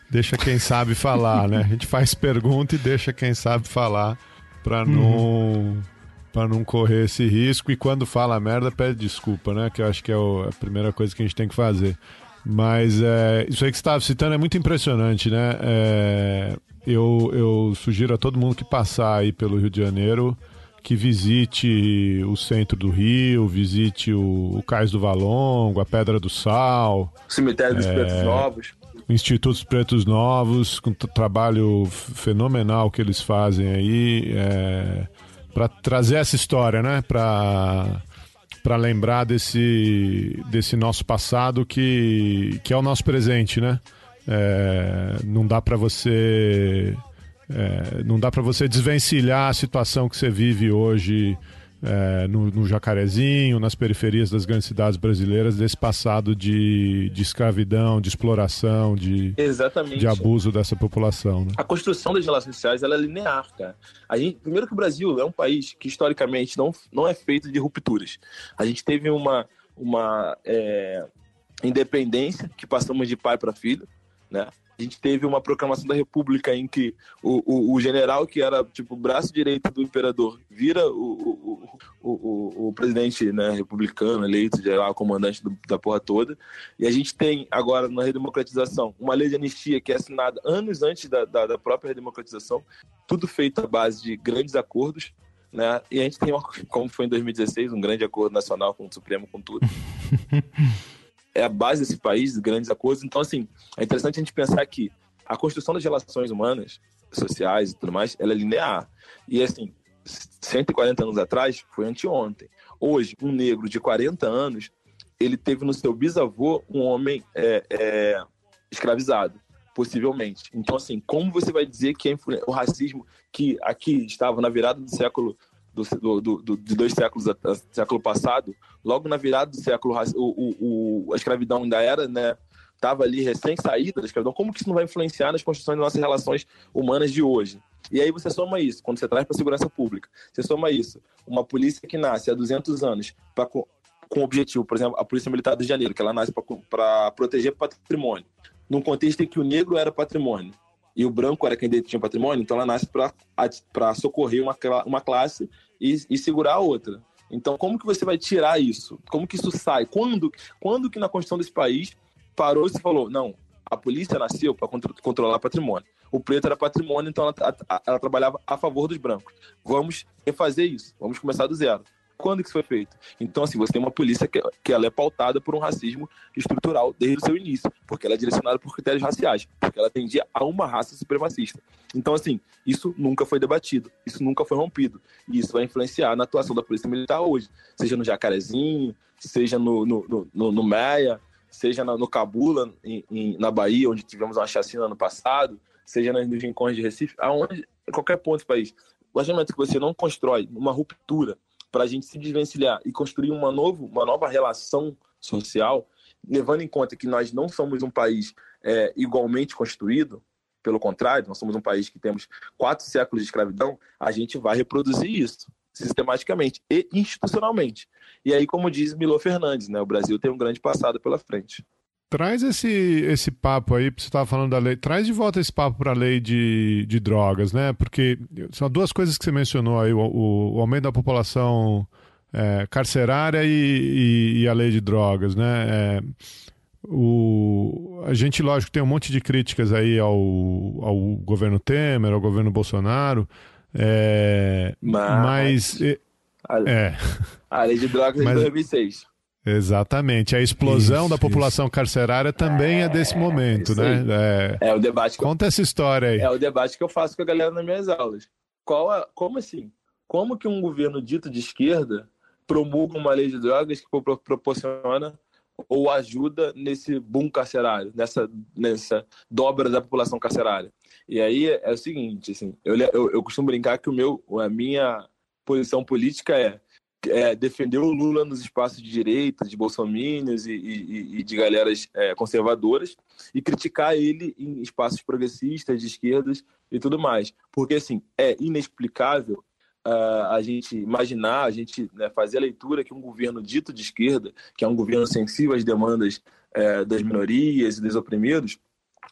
deixa quem sabe falar, né? A gente faz pergunta e deixa quem sabe falar para não uhum. para não correr esse risco e quando fala merda pede desculpa, né? Que eu acho que é a primeira coisa que a gente tem que fazer. Mas é, isso aí que você estava citando é muito impressionante, né? É, eu, eu sugiro a todo mundo que passar aí pelo Rio de Janeiro que visite o centro do Rio, visite o, o Cais do Valongo, a Pedra do Sal. Cemitério dos é, Pretos Novos. Institutos Pretos Novos, com trabalho fenomenal que eles fazem aí, é, para trazer essa história, né? Para para lembrar desse, desse nosso passado que, que é o nosso presente, né? É, não dá para você é, não dá para você desvencilhar a situação que você vive hoje é, no, no, Jacarezinho, nas periferias das grandes cidades brasileiras, desse passado de, de escravidão, de exploração, de, de abuso dessa população. Né? A construção das relações sociais ela é linear, cara. A gente, primeiro que o Brasil é um país que historicamente não, não é feito de rupturas. A gente teve uma, uma é, independência que passamos de pai para filho, né? A gente teve uma proclamação da República em que o, o, o general, que era tipo o braço direito do imperador, vira o, o, presidente né, republicano eleito, lá, comandante do, da porra toda. E a gente tem agora na redemocratização uma lei de anistia que é assinada anos antes da, da, da própria redemocratização, tudo feito à base de grandes acordos. Né? E a gente tem, como foi em 2016, um grande acordo nacional com o Supremo, com tudo. é a base desse país, grandes acordos. Então, assim, é interessante a gente pensar que a construção das relações humanas, sociais e tudo mais, ela é linear. E, assim, 140 anos atrás foi anteontem. Hoje, um negro de 40 anos, ele teve no seu bisavô um homem é, é, escravizado, possivelmente. Então, assim, como você vai dizer que o racismo que aqui estava na virada do século do, do, do, de dois séculos, século passado, logo na virada do século, o, o, a escravidão ainda era, né? Estava ali recém-saída da escravidão, como que isso não vai influenciar nas construções das nossas relações humanas de hoje? E aí você soma isso, quando você traz para a segurança pública, você soma isso, uma polícia que nasce há 200 anos pra, com o objetivo, por exemplo, a Polícia Militar do Rio Janeiro, que ela nasce para proteger patrimônio, num contexto em que o negro era patrimônio e o branco era quem tinha patrimônio, então ela nasce para socorrer uma, uma classe e, e segurar a outra. Então, como que você vai tirar isso? Como que isso sai? Quando, quando que na Constituição desse país parou e se falou, não, a polícia nasceu para controlar patrimônio. O preto era patrimônio, então ela, ela, trabalhava a favor dos brancos. Vamos refazer isso, vamos começar do zero. Quando que isso foi feito? Então, assim, você tem uma polícia que, que ela é pautada por um racismo estrutural desde o seu início, porque ela é direcionada por critérios raciais, porque ela atendia a uma raça supremacista. Então, assim, isso nunca foi debatido, isso nunca foi rompido. E isso vai influenciar na atuação da Polícia Militar hoje, seja no Jacarezinho, seja no, no, no, no Meia, seja no Cabula, em, em, na Bahia, onde tivemos uma chacina ano passado, seja nos rincões de Recife, aonde, qualquer ponto do país. O que você não constrói uma ruptura para a gente se desvencilhar e construir uma, novo, uma nova relação social, levando em conta que nós não somos um país é, igualmente construído, pelo contrário, nós somos um país que temos quatro séculos de escravidão, a gente vai reproduzir isso sistematicamente e institucionalmente. E aí, como diz Milo Fernandes, né, o Brasil tem um grande passado pela frente. Traz esse, esse papo aí, você estava falando da lei, traz de volta esse papo para a lei de, de drogas, né? Porque são duas coisas que você mencionou aí, o, o, o aumento da população é, carcerária e, e, e, a lei de drogas, né? É, o, a gente, lógico, tem um monte de críticas aí ao, ao governo Temer, ao governo Bolsonaro, é, mas... mas a, é. a lei de drogas mas, de 2006. Exatamente. A explosão isso, da população isso. carcerária também é, é desse momento, né? É, é, o debate. Conta essa história aí. É o debate que eu faço com a galera nas minhas aulas. Qual é, como assim? Como que um governo dito de esquerda promulga uma lei de drogas que proporciona ou ajuda nesse boom carcerário, nessa, nessa dobra da população carcerária? E aí é o seguinte, assim, eu, eu, eu costumo brincar que o meu, a minha posição política é é, defender o Lula nos espaços de direita, de bolsominions e, e, e de galeras é, conservadoras, e criticar ele em espaços progressistas, de esquerdas e tudo mais. Porque, assim, é inexplicável uh, a gente imaginar, a gente né, fazer a leitura que um governo dito de esquerda, que é um governo sensível às demandas é, das minorias e dos oprimidos,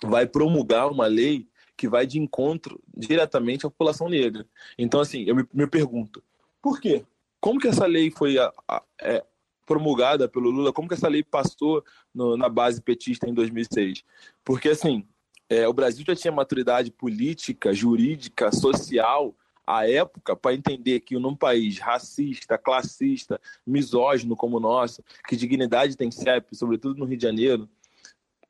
vai promulgar uma lei que vai de encontro diretamente à população negra. Então, assim, eu me, me pergunto, por quê? Como que essa lei foi a, a, é, promulgada pelo Lula? Como que essa lei passou no, na base petista em 2006? Porque, assim, é, o Brasil já tinha maturidade política, jurídica, social à época para entender que num país racista, classista, misógino como o nosso, que dignidade tem CEP, sobretudo no Rio de Janeiro,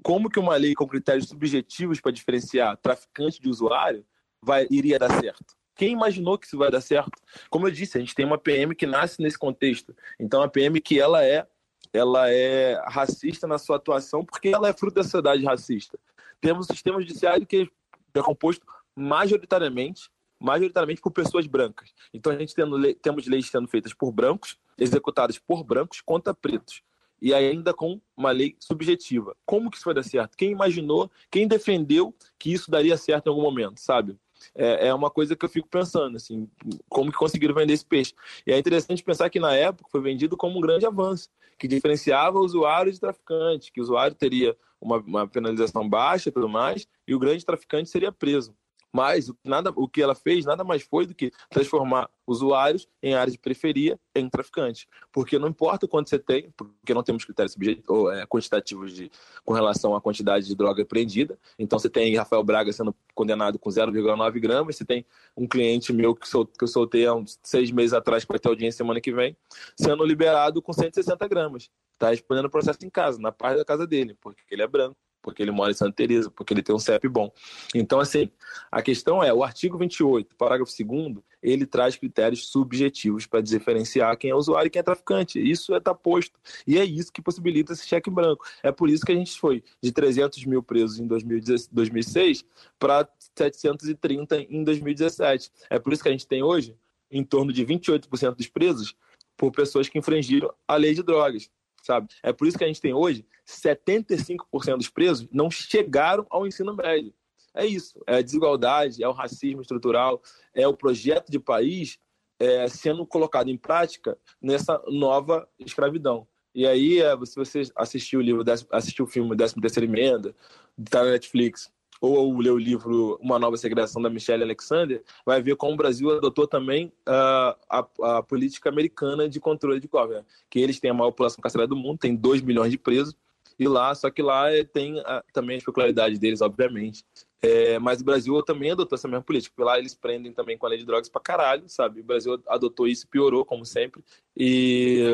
como que uma lei com critérios subjetivos para diferenciar traficante de usuário vai, iria dar certo? Quem imaginou que isso vai dar certo? Como eu disse, a gente tem uma PM que nasce nesse contexto. Então, a PM que ela é, ela é racista na sua atuação porque ela é fruto da sociedade racista. Temos um sistema judiciário que é composto majoritariamente majoritariamente por pessoas brancas. Então a gente tendo, temos leis sendo feitas por brancos, executadas por brancos contra pretos. E ainda com uma lei subjetiva. Como que isso vai dar certo? Quem imaginou, quem defendeu que isso daria certo em algum momento, sabe? É, é uma coisa que eu fico pensando, assim, como que conseguiram vender esse peixe. E é interessante pensar que na época foi vendido como um grande avanço, que diferenciava o usuário de traficante, que o usuário teria uma, uma penalização baixa e tudo mais, e o grande traficante seria preso. Mas nada, o que ela fez nada mais foi do que transformar usuários em áreas de periferia em traficantes. Porque não importa quanto você tem, porque não temos critérios ou, é, quantitativos de, com relação à quantidade de droga apreendida. Então você tem Rafael Braga sendo condenado com 0,9 gramas, você tem um cliente meu que, sol, que eu soltei há uns seis meses atrás, que vai ter audiência semana que vem, sendo liberado com 160 gramas. Está respondendo o processo em casa, na parte da casa dele, porque ele é branco porque ele mora em Santa Teresa, porque ele tem um CEP bom. Então, assim, a questão é, o artigo 28, parágrafo 2 ele traz critérios subjetivos para diferenciar quem é usuário e quem é traficante. Isso está é, posto. E é isso que possibilita esse cheque branco. É por isso que a gente foi de 300 mil presos em 2006 para 730 em 2017. É por isso que a gente tem hoje em torno de 28% dos presos por pessoas que infringiram a lei de drogas sabe? É por isso que a gente tem hoje 75% dos presos não chegaram ao ensino médio. É isso, é a desigualdade, é o racismo estrutural, é o projeto de país é, sendo colocado em prática nessa nova escravidão. E aí, é, se você assistiu o livro, assistiu o filme 13 terceira emenda, tá na Netflix, ou ler o livro Uma Nova Segregação da Michelle Alexander, vai ver como o Brasil adotou também uh, a, a, política americana de controle de covers, que eles têm a maior população carcerária do mundo, tem 2 milhões de presos, e lá, só que lá é, tem a, também a peculiaridade deles, obviamente. É, mas o Brasil também adotou essa mesma política, porque lá eles prendem também com a lei de drogas pra caralho, sabe? O Brasil adotou isso, piorou, como sempre, e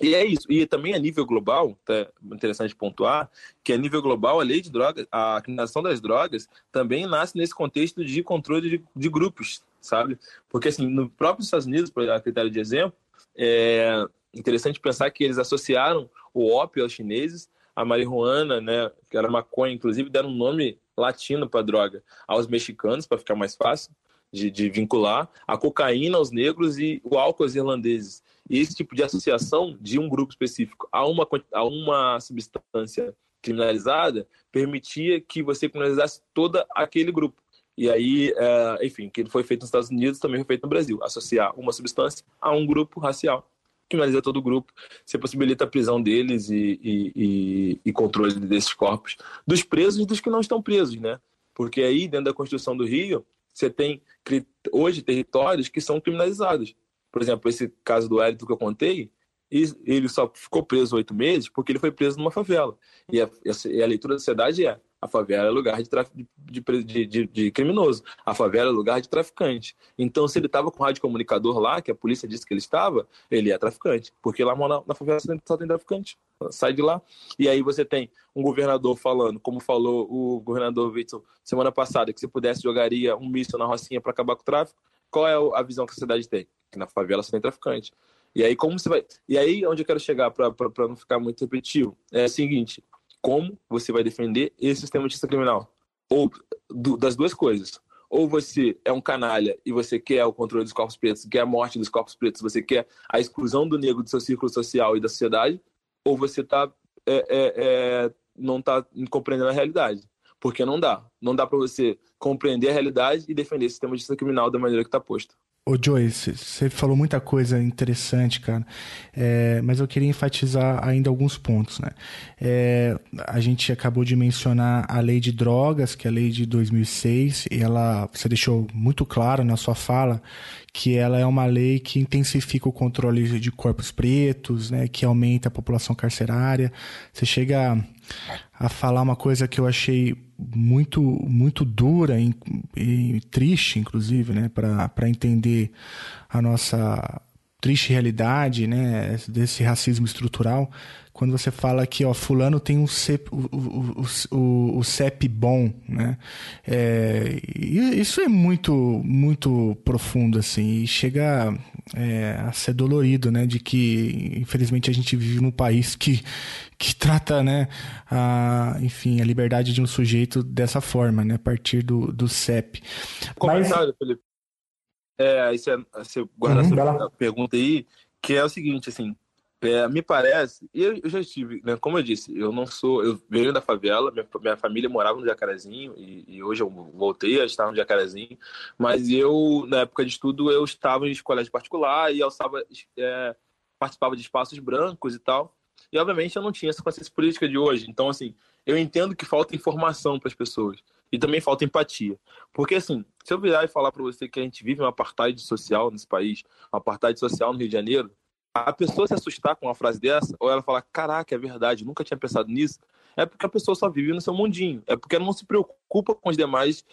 e é isso. E também a nível global, é interessante pontuar, que a nível global a lei de drogas, a criminalização das drogas também nasce nesse contexto de controle de, de grupos, sabe? Porque assim, no próprio Estados Unidos, a critério de exemplo, é interessante pensar que eles associaram o ópio aos chineses, a marihuana, né, que era maconha, inclusive deram um nome latino para droga aos mexicanos para ficar mais fácil de, de vincular, a cocaína aos negros e o álcool aos irlandeses. E esse tipo de associação de um grupo específico a uma, a uma substância criminalizada permitia que você criminalizasse todo aquele grupo. E aí, é, enfim, que foi feito nos Estados Unidos também foi feito no Brasil. Associar uma substância a um grupo racial. Criminaliza todo o grupo, você possibilita a prisão deles e, e, e, e controle desses corpos, dos presos e dos que não estão presos, né? Porque aí, dentro da Constituição do Rio, você tem hoje territórios que são criminalizados. Por exemplo, esse caso do Hélito que eu contei, ele só ficou preso oito meses porque ele foi preso numa favela. E a, a, leitura da sociedade é: a favela é lugar de, de, de, de, de criminoso, a favela é lugar de traficante. Então, se ele estava com o rádio comunicador lá, que a polícia disse que ele estava, ele é traficante, porque lá na, na favela só tem traficante. Sai de lá. E aí você tem um governador falando, como falou o governador Witzel semana passada, que se pudesse jogaria um míssil na Rocinha para acabar com o tráfico. Qual é a visão que a sociedade tem? Que na favela só tem traficante. E aí, como você vai. E aí, onde eu quero chegar para não ficar muito repetitivo, é o seguinte: como você vai defender esse sistema de justiça criminal? Ou do, das duas coisas. Ou você é um canalha e você quer o controle dos corpos pretos, quer a morte dos corpos pretos, você quer a exclusão do negro do seu círculo social e da sociedade, ou você tá, é, é, é, não está compreendendo a realidade. Porque não dá. Não dá para você compreender a realidade e defender esse sistema de justiça criminal da maneira que está posto. Ô Joey, você falou muita coisa interessante, cara, é, mas eu queria enfatizar ainda alguns pontos, né? É, a gente acabou de mencionar a lei de drogas, que é a lei de 2006, e ela, você deixou muito claro na sua fala que ela é uma lei que intensifica o controle de corpos pretos, né? Que aumenta a população carcerária. Você chega a, a falar uma coisa que eu achei muito muito dura e, e triste, inclusive, né, para entender a nossa triste realidade, né, desse racismo estrutural, quando você fala que, ó, fulano tem um CEP, o, o, o, o CEP bom, né, é, isso é muito, muito profundo, assim, e chega é, a ser dolorido, né, de que, infelizmente, a gente vive num país que, que trata, né, a, enfim, a liberdade de um sujeito dessa forma, né, a partir do, do CEP. Comentário, Mas... Felipe. É, aí você, você guarda uhum, essa pergunta aí, que é o seguinte, assim, É, me parece, e eu, eu, já estive, né? Como eu disse, eu não sou, eu venho da favela, minha, minha família morava no Jacarezinho e, e, hoje eu voltei a estar no Jacarezinho, mas eu, na época de estudo, eu estava em colégio particular e estava, é, participava de espaços brancos e tal, e obviamente eu não tinha essa consciência política de hoje, então assim, eu entendo que falta informação para as pessoas e também falta empatia, porque assim, se eu virar e falar para você que a gente vive um apartheid social nesse país, um apartheid social no Rio de Janeiro, a pessoa se assustar com uma frase dessa, ou ela falar, caraca, é verdade, nunca tinha pensado nisso, é porque a pessoa só vive no seu mundinho, é porque ela não se preocupa com os demais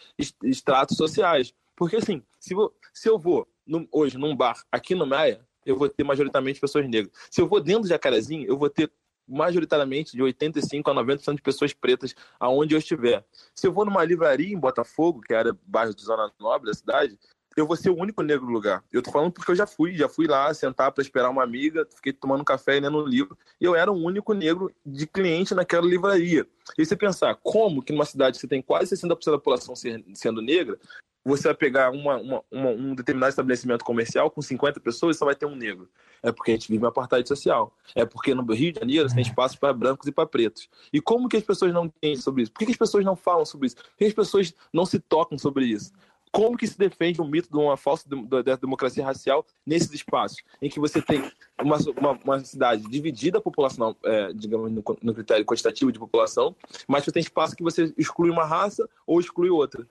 estratos sociais. Porque assim, se, vou, se eu vou no, hoje num bar aqui no Maia, eu vou ter majoritariamente pessoas negras. Se eu vou dentro do Jacarezinho, eu vou ter majoritariamente de 85 a 90% de pessoas pretas aonde eu estiver. Se eu vou numa livraria em Botafogo, que era bairro de Zona Nobre da cidade, eu vou ser o único negro no lugar. Eu tô falando porque eu já fui, já fui lá sentar para esperar uma amiga, fiquei tomando café e lendo um livro, e eu era o único negro de cliente naquela livraria. E você pensar, como que numa cidade que você tem quase 60% da população sendo negra, você vai pegar uma, uma, uma, um determinado estabelecimento comercial com 50 pessoas e só vai ter um negro. É porque a gente vive uma apartheid social. É porque no Rio de Janeiro tem espaço para brancos e para pretos. E como que as pessoas não têm sobre isso? Por que, que as pessoas não falam sobre isso? Por que as pessoas não se tocam sobre isso? Como que se defende o mito de uma falsa de, democracia racial nesses espaços, em que você tem uma, uma, uma cidade dividida a população, é, digamos, no, no, critério quantitativo de população, mas você tem espaço que você exclui uma raça ou exclui outra.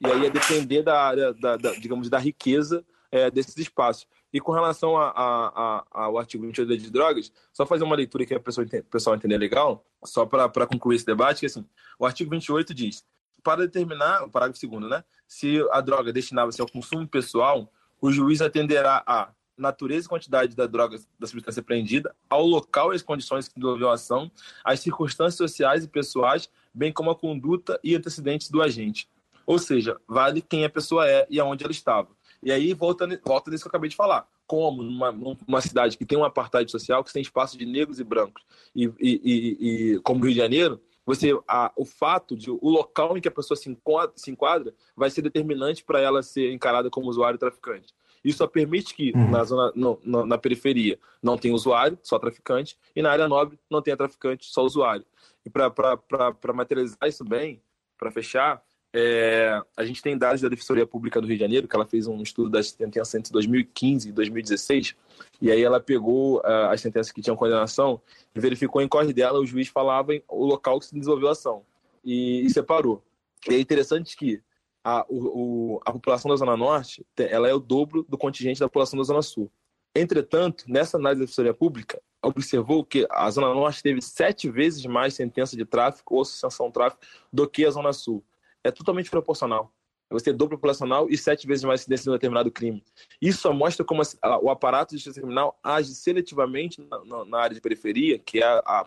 E aí é depender da área, da, da digamos, da riqueza é, desses espaços. E com relação a, a, a, ao artigo 28 da lei de drogas, só fazer uma leitura que a pessoa, o pessoal entender legal, só para concluir esse debate, que assim, o artigo 28 diz para determinar, o parágrafo segundo, né? Se a droga destinava-se ao consumo pessoal, o juiz atenderá a natureza e quantidade da droga, da substância apreendida, ao local e as condições que envolveu a ação, as circunstâncias sociais e pessoais, bem como a conduta e antecedentes do agente. Ou seja, vale quem a pessoa é e aonde ela estava. E aí volta, volta nisso que eu acabei de falar. Como numa, numa cidade que tem um apartheid social, que tem espaço de negros e brancos, e, e, e, e como Rio de Janeiro, você a, o fato de o local em que a pessoa se enquadra, se enquadra vai ser determinante para ela ser encarada como usuário traficante. Isso só permite que uhum. na zona no, no, na periferia não tenha usuário, só traficante, e na área nobre não tenha traficante, só usuário. E para materializar isso bem, para fechar, é, a gente tem dados da Defensoria Pública do Rio de Janeiro, que ela fez um estudo das sentenças entre 2015 e 2016, e aí ela pegou uh, as sentenças que tinham condenação e verificou em corre dela, o juiz falava em, o local que se desenvolveu a ação e, e separou. E é interessante que a, o, a população da Zona Norte ela é o dobro do contingente da população da Zona Sul. Entretanto, nessa análise da Defensoria Pública, observou que a Zona Norte teve sete vezes mais sentença de tráfico ou suspensão de tráfico do que a Zona Sul é totalmente proporcional. Você ter dobro populacional e sete vezes mais incidência de um determinado crime. Isso só mostra como o aparato de justiça criminal age seletivamente na, área de periferia, que é a,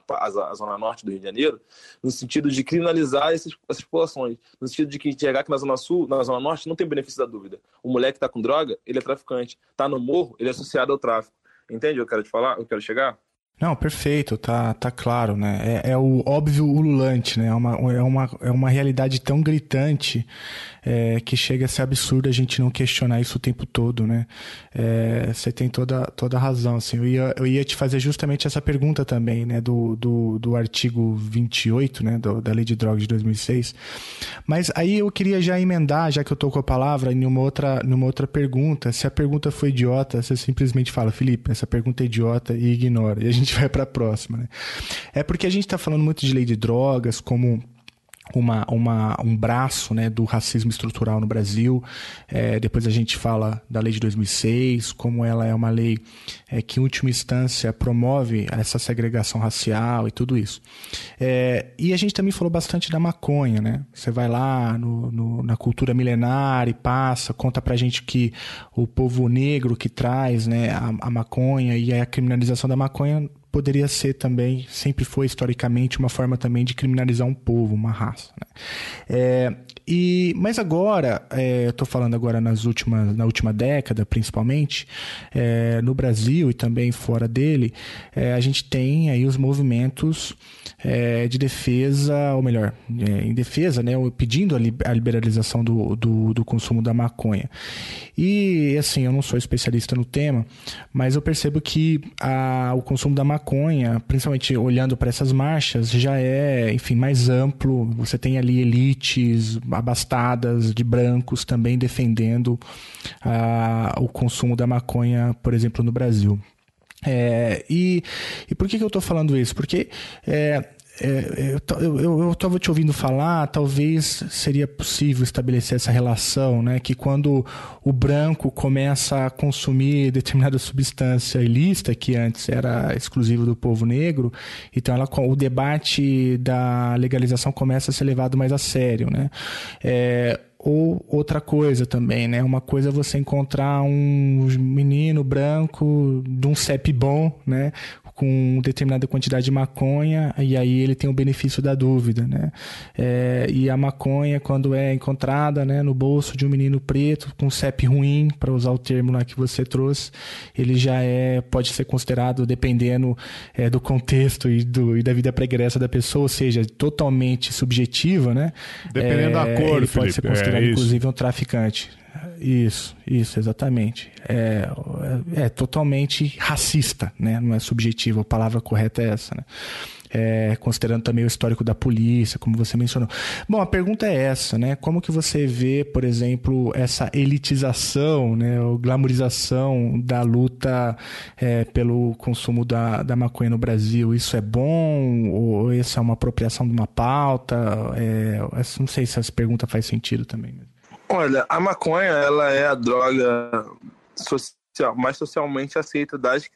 zona norte do Rio de Janeiro, no sentido de criminalizar essas, essas populações. No sentido de que chegar aqui na zona sul, na zona norte, não tem benefício da dúvida. O moleque que está com droga, ele é traficante. Está no morro, ele é associado ao tráfico. Entende? Eu quero te falar, eu quero chegar. Não, perfeito, tá, tá claro, né? É, é o óbvio ululante, né? É uma, é uma, é uma realidade tão gritante é, que chega a ser absurdo a gente não questionar isso o tempo todo, né? É, você tem toda, toda a razão, assim. Eu ia, eu ia te fazer justamente essa pergunta também, né? Do, do, do artigo 28, né? Do, da Lei de Drogas de 2006. Mas aí eu queria já emendar, já que eu tô com a palavra, em uma outra, numa outra pergunta. Se a pergunta foi idiota, você simplesmente fala, Felipe, essa pergunta é idiota e ignora. E a gente gente vai para a próxima. Né? É porque a gente está falando muito de lei de drogas como uma, uma, um braço né, do racismo estrutural no Brasil. É, depois a gente fala da lei de 2006, como ela é uma lei é, que, em última instância, promove essa segregação racial e tudo isso. É, e a gente também falou bastante da maconha. Né? Você vai lá no, no, na cultura milenar e passa, conta pra gente que o povo negro que traz né, a, a maconha e a criminalização da maconha poderia ser também, sempre foi historicamente, uma forma também de criminalizar um povo, uma raça. Né? É, e, mas agora, é, estou falando agora nas últimas, na última década, principalmente, é, no Brasil e também fora dele, é, a gente tem aí os movimentos é, de defesa, ou melhor, é, em defesa, né, pedindo a liberalização do, do, do, consumo da maconha. E, assim, eu não sou especialista no tema, mas eu percebo que a, o consumo da maconha, principalmente olhando para essas marchas, já é, enfim, mais amplo. Você tem ali elites abastadas de brancos também defendendo a, o consumo da maconha, por exemplo, no Brasil. É, e, e por que, que eu estou falando isso? Porque é, é, eu estava te ouvindo falar, talvez seria possível estabelecer essa relação, né? Que quando o branco começa a consumir determinada substância ilícita, que antes era exclusivo do povo negro, então ela, o debate da legalização começa a ser levado mais a sério, né? É, ou outra coisa também, né? Uma coisa é você encontrar um menino branco de um CEP bom, né? Com determinada quantidade de maconha e aí ele tem o benefício da dúvida, né? É, e a maconha, quando é encontrada né, no bolso de um menino preto com CEP ruim, para usar o termo lá que você trouxe, ele já é pode ser considerado, dependendo é, do contexto e, do, e da vida pregressa da pessoa, ou seja, totalmente subjetiva, né? Dependendo é, da cor, ele Felipe, pode ser considerado, é inclusive, um traficante. Isso, isso, exatamente. É, é, é, totalmente racista, né? Não é subjetivo, a palavra correta é essa, né? É, considerando também o histórico da polícia, como você mencionou. Bom, a pergunta é essa, né? Como que você vê, por exemplo, essa elitização, né, ou glamorização da luta é, pelo consumo da, da maconha no Brasil? Isso é bom ou isso é uma apropriação de uma pauta? É, não sei se essa pergunta faz sentido também. Olha, a maconha ela é a droga social, mais socialmente aceita das,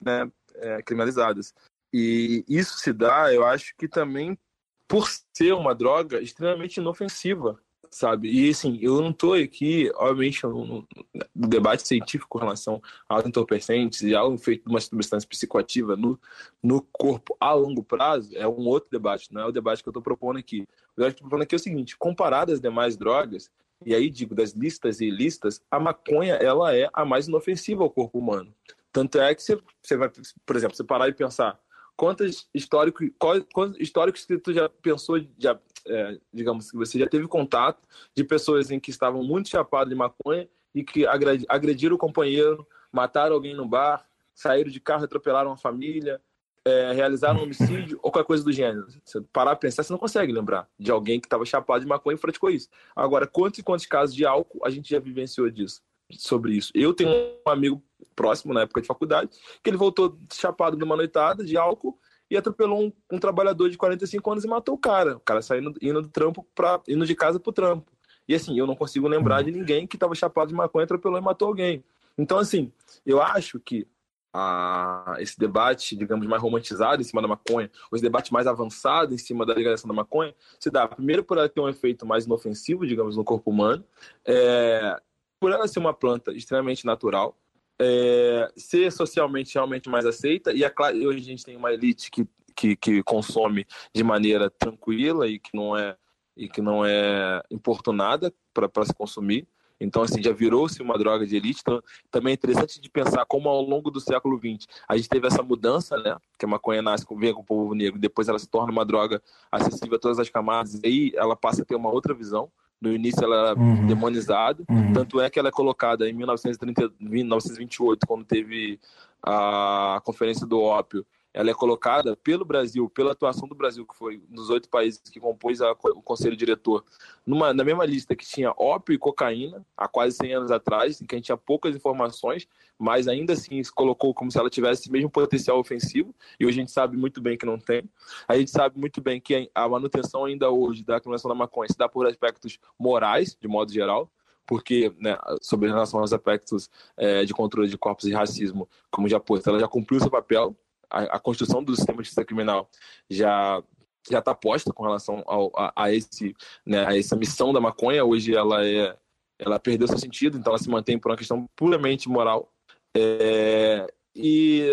né, é, criminalizadas. E isso se dá, eu acho que também por ser uma droga extremamente inofensiva, sabe? E assim, eu não estou aqui, obviamente, no, no, debate científico com relação aos entorpecentes e ao efeito de uma substância psicoativa no, no corpo a longo prazo, é um outro debate, não é o debate que eu estou propondo aqui. O que eu estou propondo aqui é o seguinte: comparado às demais drogas, e aí digo das listas e listas, a maconha ela é a mais inofensiva ao corpo humano. Tanto é que você, você vai, por exemplo, você parar e pensar quantos históricos, quantos históricos que tu já pensou, já, é, digamos que você já teve contato de pessoas em que estavam muito chapadas de maconha e que agrediram o companheiro, mataram alguém no bar, saíram de carro, atropelaram uma família, é, realizaram um homicídio ou qualquer coisa do gênero. Você parar a pensar, você não consegue lembrar de alguém que estava chapado de maconha e praticou isso. Agora, quantos e quantos casos de álcool a gente já vivenciou disso? Sobre isso. Eu tenho um amigo próximo, na época de faculdade, que ele voltou chapado de uma noitada de álcool e atropelou um, um, trabalhador de 45 anos e matou o cara. O cara saindo indo do trampo para indo de casa pro trampo. E assim, eu não consigo lembrar de ninguém que estava chapado de maconha, atropelou e matou alguém. Então, assim, eu acho que a esse debate, digamos, mais romantizado em cima da maconha, ou esse debate mais avançado em cima da legalização da maconha, se dá, primeiro, por ela ter um efeito mais inofensivo, digamos, no corpo humano, é, por ela ser uma planta extremamente natural, é, ser socialmente realmente mais aceita, e é hoje a gente tem uma elite que, que, que consome de maneira tranquila e que não é, e que não é importunada para se consumir, então, assim, já virou-se uma droga de elite. Então, também é interessante de pensar como ao longo do século XX a gente teve essa mudança, né? Que a maconha nasce com, vem com o povo negro, depois ela se torna uma droga acessível a todas as camadas, e aí ela passa a ter uma outra visão. No início ela era uhum. demonizada, uhum. tanto é que ela é colocada em 1930, 1928, quando teve a Conferência do Ópio, ela é colocada pelo Brasil, pela atuação do Brasil, que foi nos oito países que compôs a, o conselho diretor, numa, na mesma lista que tinha ópio e cocaína, há quase 100 anos atrás, em que a gente tinha poucas informações, mas ainda assim se colocou como se ela tivesse mesmo potencial ofensivo, e hoje a gente sabe muito bem que não tem. A gente sabe muito bem que a manutenção ainda hoje da criminalização da maconha se dá por aspectos morais, de modo geral, porque, né, sobre relação aos aspectos é, de controle de corpos e racismo, como já pôs, ela já cumpriu seu papel, a, a construção do sistema de justiça criminal já já está posta com relação ao, a, a, esse, né, a essa missão da maconha. Hoje ela é, ela perdeu seu sentido, então ela se mantém por uma questão puramente moral. É, e,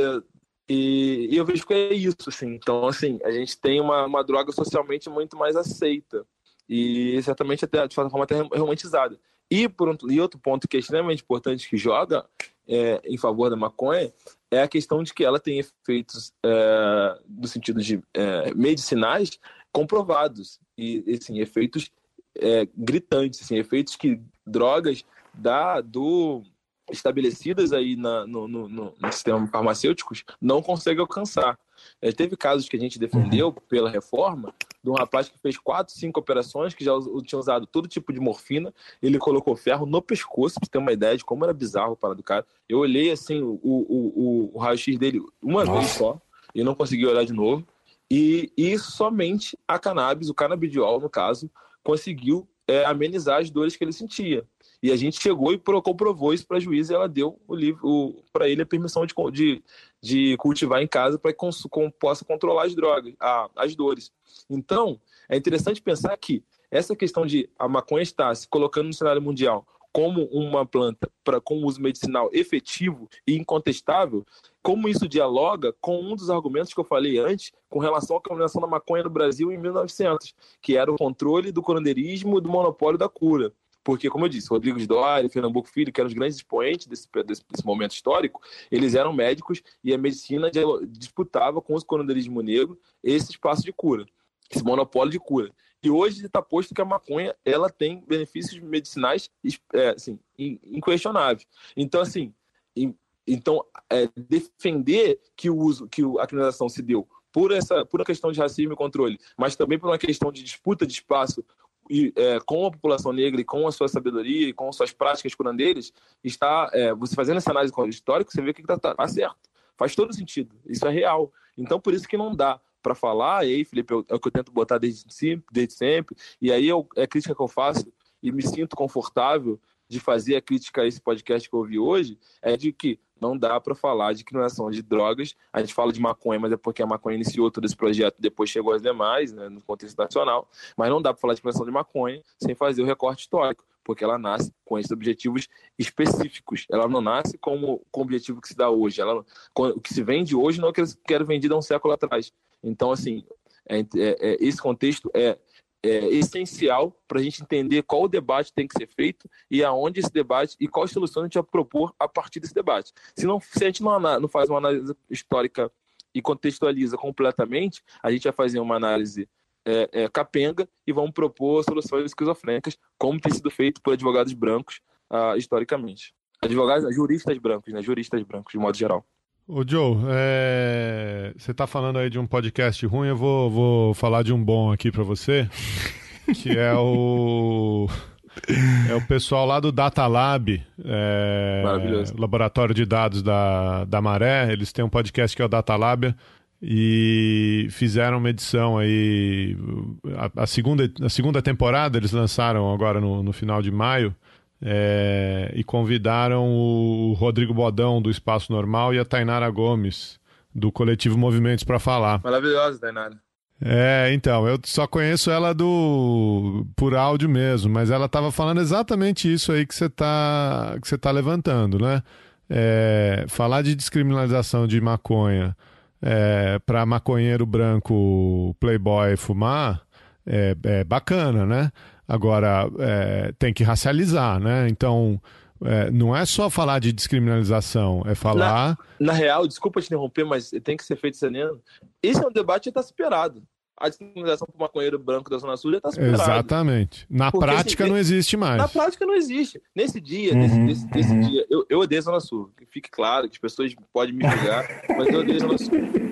E, e, eu vejo que é isso, assim. Então, assim, a gente tem uma, uma droga socialmente muito mais aceita e certamente até de forma até romantizada. E, por um, e outro ponto que é extremamente importante que joga é, em favor da maconha é a questão de que ela tem efeitos é, no sentido de é, medicinais comprovados e assim, efeitos é, gritantes, assim, efeitos que drogas da, do estabelecidas aí na, no, no, no, sistema farmacêuticos não conseguem alcançar. É, teve casos que a gente defendeu uhum. pela reforma de um rapaz que fez quatro, cinco operações, que já tinha usado todo tipo de morfina, ele colocou ferro no pescoço, pra ter uma ideia de como era bizarro para do cara. Eu olhei assim o, o, o, o raio-x dele uma Nossa. vez só e não consegui olhar de novo. E, e somente a cannabis, o canabidiol, no caso, conseguiu é, amenizar as dores que ele sentia. E a gente chegou e comprovou isso para a juíza e ela deu o livro para ele a permissão de, de, de cultivar em casa para que com, possa controlar as drogas, a, as dores. Então, é interessante pensar que essa questão de a maconha estar se colocando no cenário mundial como uma planta para com uso medicinal efetivo e incontestável, como isso dialoga com um dos argumentos que eu falei antes com relação à criminalização da maconha no Brasil em 1900, que era o controle do curandeirismo e do monopólio da cura. Porque, como eu disse, Rodrigo de Dória, Fernambuco Filho, que eram os grandes expoentes desse, desse, desse, momento histórico, eles eram médicos e a medicina disputava com o curandeirismo negro esse espaço de cura, esse monopólio de cura. E hoje está posto que a maconha ela tem benefícios medicinais é, assim, inquestionáveis. Então, assim, então é, defender que o uso, que a criminalização se deu por essa por uma questão de racismo e controle, mas também por uma questão de disputa de espaço e, é, com a população negra e com a sua sabedoria e com suas práticas curandeiras, está é, você fazendo essa análise histórica, você vê que está tá, tá certo. Faz todo sentido. Isso é real. Então, por isso que não dá para falar, e aí, Felipe, é o que eu tento botar desde sempre, desde sempre e aí eu, é a crítica que eu faço e me sinto confortável de fazer a crítica a esse podcast que eu ouvi hoje, é de que não dá para falar de criminalização de drogas. A gente fala de maconha, mas é porque a maconha iniciou todo esse projeto, depois chegou às demais, né, no contexto nacional. Mas não dá para falar de criminalização de maconha sem fazer o recorte histórico, porque ela nasce com esses objetivos específicos. Ela não nasce como com o objetivo que se dá hoje. Ela, o que se vende hoje não é o que era vendido há um século atrás. Então, assim, é, é, é, esse contexto é, é essencial para a gente entender qual o debate tem que ser feito e aonde esse debate e quais soluções a gente vai propor a partir desse debate. Se, não, se a gente não, não faz uma análise histórica e contextualiza completamente, a gente vai fazer uma análise é, é, capenga e vamos propor soluções esquizofrênicas, como tem sido feito por advogados brancos uh, historicamente. Advogados, juristas brancos, né? Juristas brancos, de modo geral. Ô Joe, é... você está falando aí de um podcast ruim, eu vou, vou falar de um bom aqui para você, que é o... É o pessoal lá do Data Lab, é... laboratório de dados da, da Maré. Eles têm um podcast que é o Data Lab e fizeram uma edição aí. A, a segunda, a segunda temporada eles lançaram agora no, no final de maio. É, e convidaram o Rodrigo Bodão, do Espaço Normal, e a Tainara Gomes, do Coletivo Movimentos, para falar. Maravilhosa, Tainara. É, então, eu só conheço ela do por áudio mesmo, mas ela estava falando exatamente isso aí que você está que você tá levantando, né? É, falar de descriminalização de maconha é, para maconheiro branco playboy fumar é, é bacana, né? Agora, é, tem que racializar, né? Então, é, não é só falar de descriminalização, é falar. Na, na real, desculpa te interromper, mas tem que ser feito sereno. Esse é um debate que está superado. A descriminalização para o maconheiro branco da Zona Sul já está superado. Exatamente. Na Porque, prática assim, não existe mais. Na prática não existe. Nesse dia, uhum, nesse, nesse, uhum. nesse dia, eu, eu odeio a Zona Sul. Fique claro que as pessoas podem me julgar, mas eu odeio a Zona Sul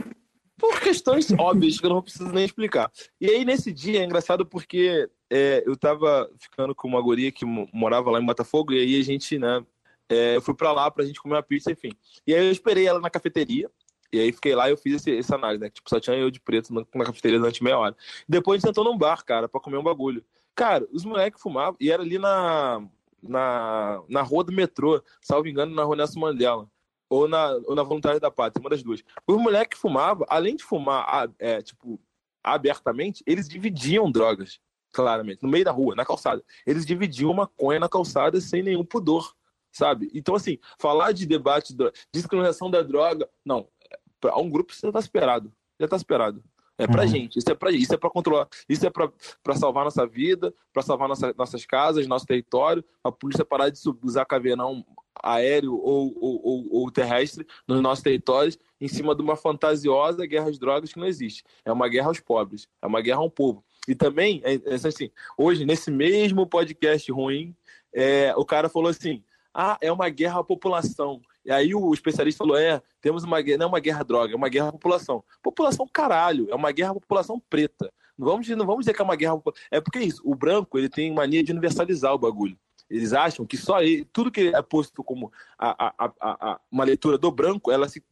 por questões óbvias que eu não preciso nem explicar. E aí, nesse dia, é engraçado porque é, eu tava ficando com uma guria que morava lá em Botafogo, e aí a gente, né, é, eu fui pra lá pra gente comer uma pizza, enfim. E aí eu esperei ela na cafeteria, e aí fiquei lá e eu fiz esse, essa análise, né? Tipo, só tinha eu de preto na, na cafeteria durante meia hora. Depois a gente sentou num bar, cara, pra comer um bagulho. Cara, os moleques fumavam, e era ali na, na, na rua do metrô, salvo engano, na rua Nelson Mandela ou na, ou na Voluntária da Pátria, uma das duas. Os moleques que fumavam, além de fumar é, tipo, abertamente, eles dividiam drogas, claramente, no meio da rua, na calçada. Eles dividiam maconha na calçada sem nenhum pudor, sabe? Então, assim, falar de debate, de discriminação da droga, não. Pra um grupo você já tá esperado. Já tá esperado. É pra uhum. gente, isso é pra isso é pra controlar, isso é pra, pra salvar nossa vida, pra salvar nossa, nossas casas, nosso território, a polícia parar de usar caveirão aéreo ou, ou, ou, terrestre nos nossos territórios em cima de uma fantasiosa guerra às drogas que não existe. É uma guerra aos pobres, é uma guerra ao povo. E também, é, assim, hoje, nesse mesmo podcast ruim, é, o cara falou assim: ah, é uma guerra à população. E aí o especialista falou: é, temos uma guerra, não é uma guerra droga, é uma guerra à população. População caralho, é uma guerra à população preta. Não vamos, não vamos dizer que é uma guerra. É porque é isso, o branco ele tem mania de universalizar o bagulho. Eles acham que só ele, tudo que é posto como a, a, a, uma leitura do branco, ela se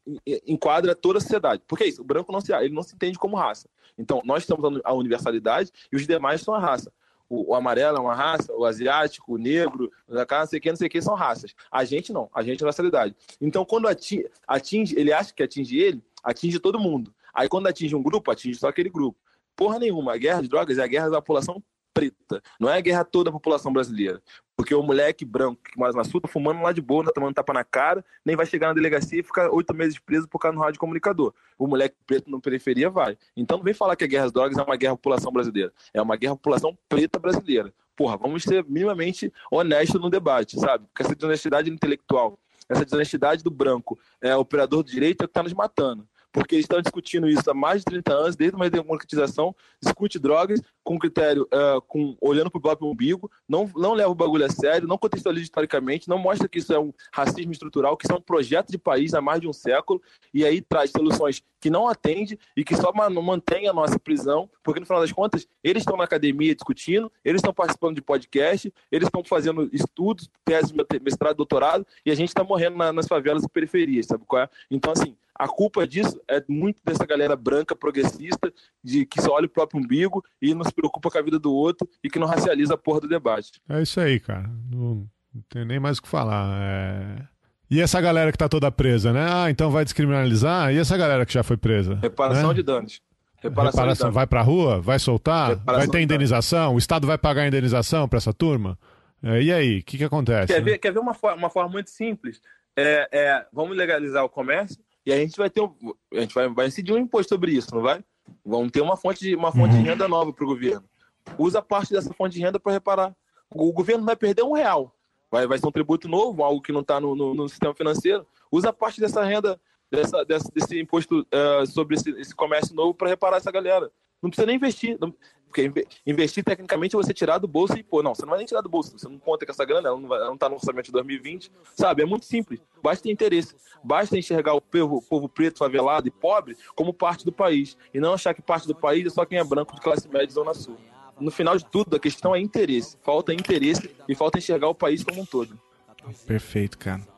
enquadra toda a sociedade. Porque é isso, o branco não se, ele não se entende como raça. Então, nós estamos a universalidade e os demais são a raça o, o, amarelo é uma raça, o asiático, o negro, não sei o que, não sei que, são raças. A gente não, a gente é nacionalidade. Então, quando atinge, atinge, ele acha que atinge ele, atinge todo mundo. Aí, quando atinge um grupo, atinge só aquele grupo. Porra nenhuma, a guerra de drogas é a guerra da população preta. Não é a guerra toda da população brasileira. Porque o moleque branco que mora na sul tá fumando lá de boa, tá tomando tapa na cara, nem vai chegar na delegacia e ficar oito meses preso por causa do rádio comunicador. O moleque preto na periferia vai. Então não vem falar que a guerra às drogas é uma guerra à população brasileira. É uma guerra à população preta brasileira. Porra, vamos ser minimamente honestos no debate, sabe? Porque essa desonestidade intelectual, essa desonestidade do branco, é, operador de direito é o que tá nos matando porque eles estão discutindo isso há mais de 30 anos, desde uma democratização, discute drogas com critério, uh, com, olhando para o próprio umbigo, não, não leva o bagulho a sério, não contextualiza historicamente, não mostra que isso é um racismo estrutural, que isso é um projeto de país há mais de um século, e aí traz soluções que não atende e que só mantém a nossa prisão, porque no final das contas, eles estão na academia discutindo, eles estão participando de podcast, eles estão fazendo estudos, tese, mestrado, doutorado, e a gente está morrendo na, nas favelas e periferias, sabe qual é? Então, assim, a culpa disso é muito dessa galera branca, progressista, de que só olha o próprio umbigo e não se preocupa com a vida do outro e que não racializa a porra do debate. É isso aí, cara. Não, não tem nem mais o que falar. É... E essa galera que tá toda presa, né? Ah, então vai descriminalizar? E essa galera que já foi presa? Reparação né? de danos. Reparação, Reparação danos. vai pra rua? Vai soltar? Reparação vai ter indenização? O Estado vai pagar a indenização para essa turma? É, e aí, o que, que acontece? Quer né? ver, quer ver uma, forma, uma forma muito simples? É, é, vamos legalizar o comércio e a gente vai ter um, a gente vai, vai incidir um imposto sobre isso, não vai? Vamos ter uma fonte de, uma fonte uhum. de renda nova para o governo. Usa parte dessa fonte de renda para reparar. O, governo vai perder um real. Vai, vai ser um tributo novo, algo que não está no, no, no, sistema financeiro. Usa parte dessa renda, dessa, dessa desse imposto uh, sobre esse, esse comércio novo para reparar essa galera. Não precisa nem investir. Não, porque investir, tecnicamente, é você tirar do bolso e, pô, não, você não vai nem tirar do bolso, você não conta com essa grana, ela não, vai, ela não tá no orçamento de 2020, sabe? É muito simples. Basta ter interesse. Basta enxergar o povo, povo preto, favelado e pobre como parte do país. E não achar que parte do país é só quem é branco de classe média e zona sul. No final de tudo, a questão é interesse. Falta interesse e falta enxergar o país como um todo. Perfeito, cara.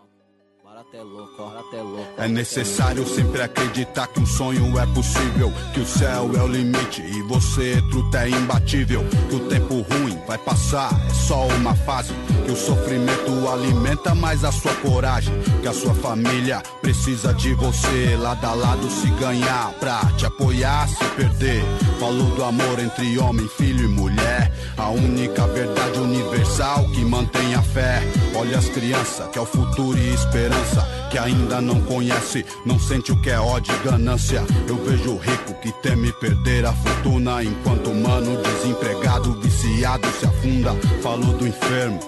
É necessário sempre acreditar que um sonho é possível, que o céu é o limite e você truta é imbatível, que o tempo ruim vai passar, é só uma fase, que o sofrimento alimenta mais a sua coragem, que a sua família precisa de você, lado a lado se ganhar, pra te apoiar, se perder. Falou do amor entre homem, filho e mulher, a única verdade universal que mantém a fé. Olha as crianças, que é o futuro e esperança que ainda não conhece, não sente o que é ódio e ganância. Eu vejo o rico que teme perder a fortuna, enquanto o mano desempregado, viciado se afunda. Falo do enfermo,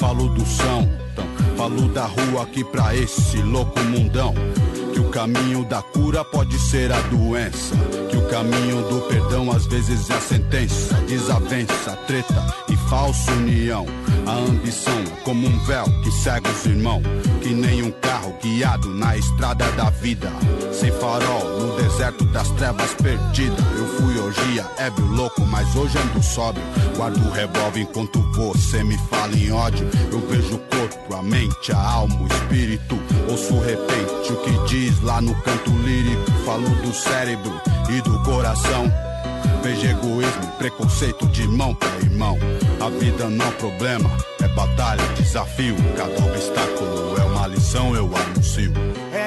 falo do são, então, falo da rua aqui pra esse louco mundão. Que o caminho da cura pode ser a doença. Que o caminho do perdão às vezes é a sentença. Desavença, treta e falsa união. A ambição é como um véu que cega os irmãos. Que nem um carro guiado na estrada da vida. Sem farol, no deserto das trevas perdida. Eu fui orgia, ébrio louco, mas hoje ando sóbrio. Guardo o revólver enquanto você me fala em ódio. Eu vejo o corpo, a mente, a alma, o espírito. Ouço repente o que diz lá no canto lírico. Falo do cérebro e do coração. Veja egoísmo, preconceito de irmão pra irmão. A vida não é problema, é batalha, desafio. Cada obstáculo é uma lição, eu anuncio.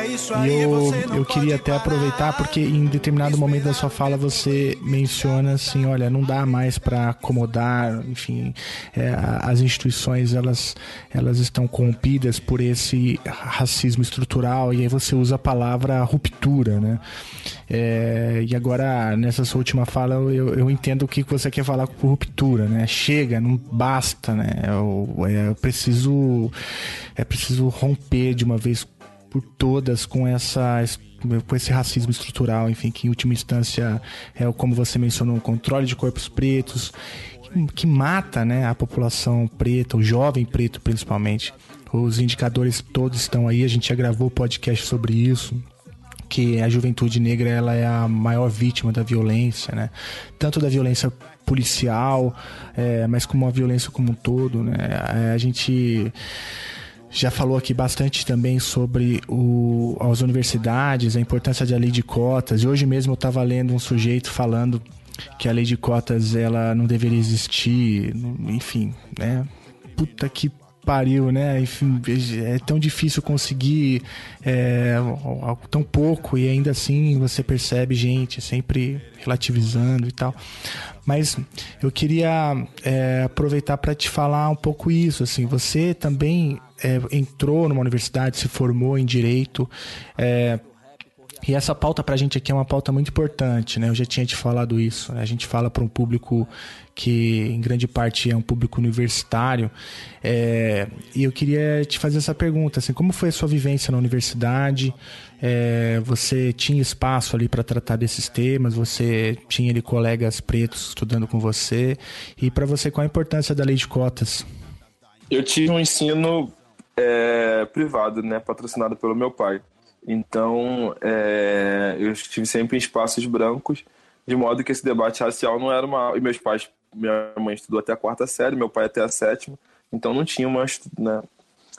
É E eu, eu queria até aproveitar porque em determinado momento da sua fala você menciona assim, olha, não dá mais para acomodar, enfim, é, as instituições elas elas estão corrompidas por esse racismo estrutural e aí você usa a palavra ruptura, né? É, e agora nessa sua última fala eu, eu entendo o que você quer falar com ruptura, né? Chega, não basta, né? Eu, é, eu preciso é preciso romper de uma vez por todas com essa com esse racismo estrutural, enfim, que em última instância é como você mencionou, o controle de corpos pretos, que, mata, né, a população preta, o jovem preto principalmente. Os indicadores todos estão aí, a gente já gravou podcast sobre isso que a juventude negra ela é a maior vítima da violência, né? Tanto da violência policial, é, mas como a violência como um todo, né? A gente já falou aqui bastante também sobre o, as universidades, a importância da lei de cotas. E hoje mesmo eu estava lendo um sujeito falando que a lei de cotas ela não deveria existir, enfim, né? Puta que pariu, né? Enfim, é tão difícil conseguir é, tão pouco e ainda assim você percebe gente sempre relativizando e tal. Mas eu queria é, aproveitar para te falar um pouco isso. Assim, você também é, entrou numa universidade, se formou em direito. É, e essa pauta para a gente aqui é uma pauta muito importante, né? Eu já tinha te falado isso. Né? A gente fala para um público que, em grande parte, é um público universitário. É... E eu queria te fazer essa pergunta: assim, como foi a sua vivência na universidade? É... Você tinha espaço ali para tratar desses temas? Você tinha ali colegas pretos estudando com você? E para você, qual a importância da lei de cotas? Eu tive um ensino é, privado, né, patrocinado pelo meu pai. Então, é, eu estive sempre em espaços brancos, de modo que esse debate racial não era uma. E meus pais, minha mãe estudou até a quarta série, meu pai até a sétima, então não tinha uma né,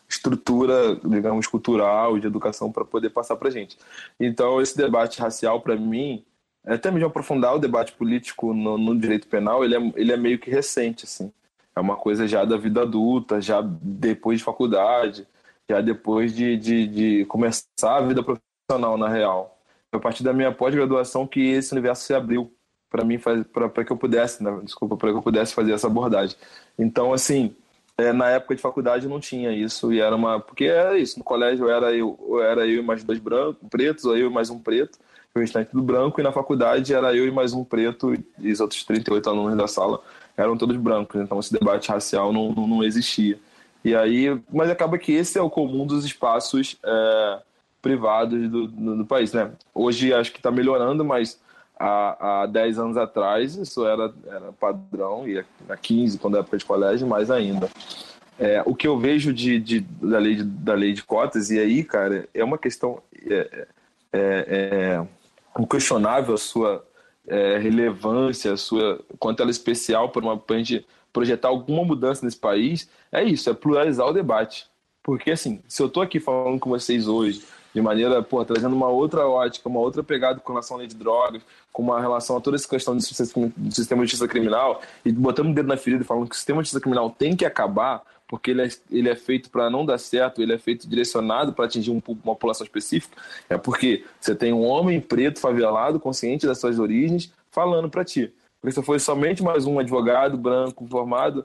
estrutura, digamos, cultural de educação para poder passar para gente. Então, esse debate racial, para mim, até mesmo aprofundar o debate político no, no, direito penal, ele é, ele é meio que recente, assim. É uma coisa já da vida adulta, já depois de faculdade já depois de, de, de começar a vida profissional, na real. Foi a partir da minha pós-graduação que esse universo se abriu para mim, para que eu pudesse, né? desculpa, para que eu pudesse fazer essa abordagem. Então, assim, é, na época de faculdade não tinha isso, e era uma. Porque era isso, no colégio era eu, era eu e mais dois brancos, pretos, ou eu e mais um preto, o restante tudo branco, e na faculdade era eu e mais um preto, e os outros 38 alunos da sala eram todos brancos, então esse debate racial não, não, não existia. E aí, mas acaba que esse é o comum dos espaços é, privados do, do, do, país, né? Hoje acho que está melhorando, mas há, há 10 anos atrás isso era, era padrão, e há 15, quando é época de colégio, mais ainda. É, o que eu vejo de, de, da, lei de, da lei de cotas, e aí, cara, é uma questão é, é, é inquestionável a sua é, relevância, a sua, quanto ela é especial para uma gente projetar alguma mudança nesse país, é isso, é pluralizar o debate. Porque, assim, se eu estou aqui falando com vocês hoje, de maneira, pô, trazendo uma outra ótica, uma outra pegada com relação à lei de drogas, com uma relação a toda essa questão do sistema de justiça criminal, e botando o dedo na ferida e falando que o sistema de justiça criminal tem que acabar, porque ele é, ele é feito para não dar certo, ele é feito direcionado para atingir um, uma população específica, é porque você tem um homem preto favelado, consciente das suas origens, falando para ti. Se fosse somente mais um advogado branco formado,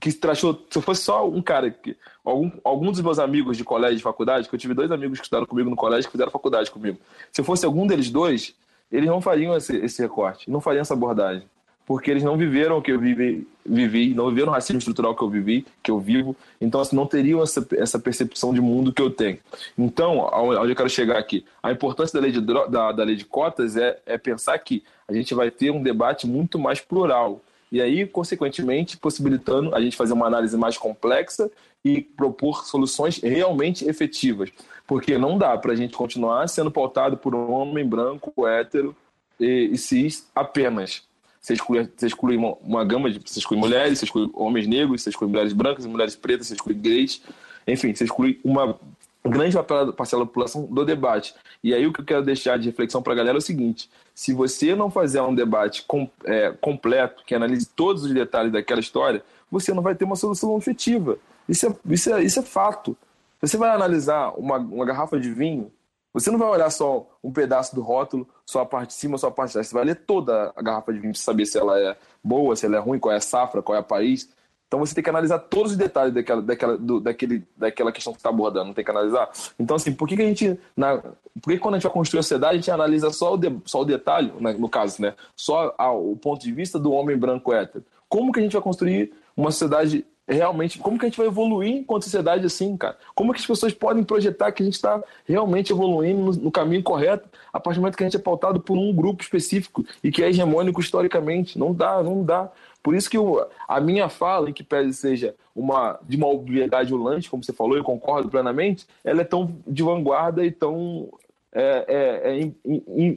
que trachou, se fosse só um cara que algum, algum dos meus amigos de colégio de faculdade, que eu tive dois amigos que estudaram comigo no colégio que fizeram faculdade comigo. Se fosse algum deles dois, eles não fariam esse, esse recorte, não fariam essa abordagem, porque eles não viveram o que eu vivi, vivi, não viveram o racismo estrutural que eu vivi, que eu vivo, então assim, não teriam essa, essa percepção de mundo que eu tenho. Então, onde eu quero chegar aqui, a importância da lei de, da, da lei de cotas é, é pensar que a gente vai ter um debate muito mais plural. E aí, consequentemente, possibilitando a gente fazer uma análise mais complexa e propor soluções realmente efetivas. Porque não dá para a gente continuar sendo pautado por um homem branco, hétero e, e cis apenas. Você exclui, você exclui uma, uma, gama de. Você exclui mulheres, você exclui homens negros, você exclui mulheres brancas mulheres pretas, você exclui gays. Enfim, você exclui uma grande parcela da população do debate. E aí o que eu quero deixar de reflexão para a galera é o seguinte: se você não fazer um debate com, é, completo, que analise todos os detalhes daquela história, você não vai ter uma solução efetiva. Isso é, isso é, isso é fato. Você vai analisar uma, uma garrafa de vinho Você não vai olhar só um pedaço do rótulo, só a parte de cima, só a parte de trás. Você vai ler toda a garrafa de vinho para saber se ela é boa, se ela é ruim, qual é a safra, qual é o país. Então você tem que analisar todos os detalhes daquela, daquela, do, daquele, daquela questão que está abordando, tem que analisar. Então, assim, por que, que a gente. Na, por que quando a gente vai construir a sociedade, a gente analisa só o, de, só o detalhe, né, no caso, né? Só a, o ponto de vista do homem branco hétero? Como que a gente vai construir uma sociedade realmente. Como que a gente vai evoluir enquanto sociedade assim, cara? Como que as pessoas podem projetar que a gente está realmente evoluindo no, no, caminho correto a partir do momento que a gente é pautado por um grupo específico e que é hegemônico historicamente? Não dá, não dá. Por isso que eu, a minha fala, em que pese seja uma de uma obviedade ulante, como você falou, eu concordo plenamente, ela é tão de vanguarda e tão é, é, é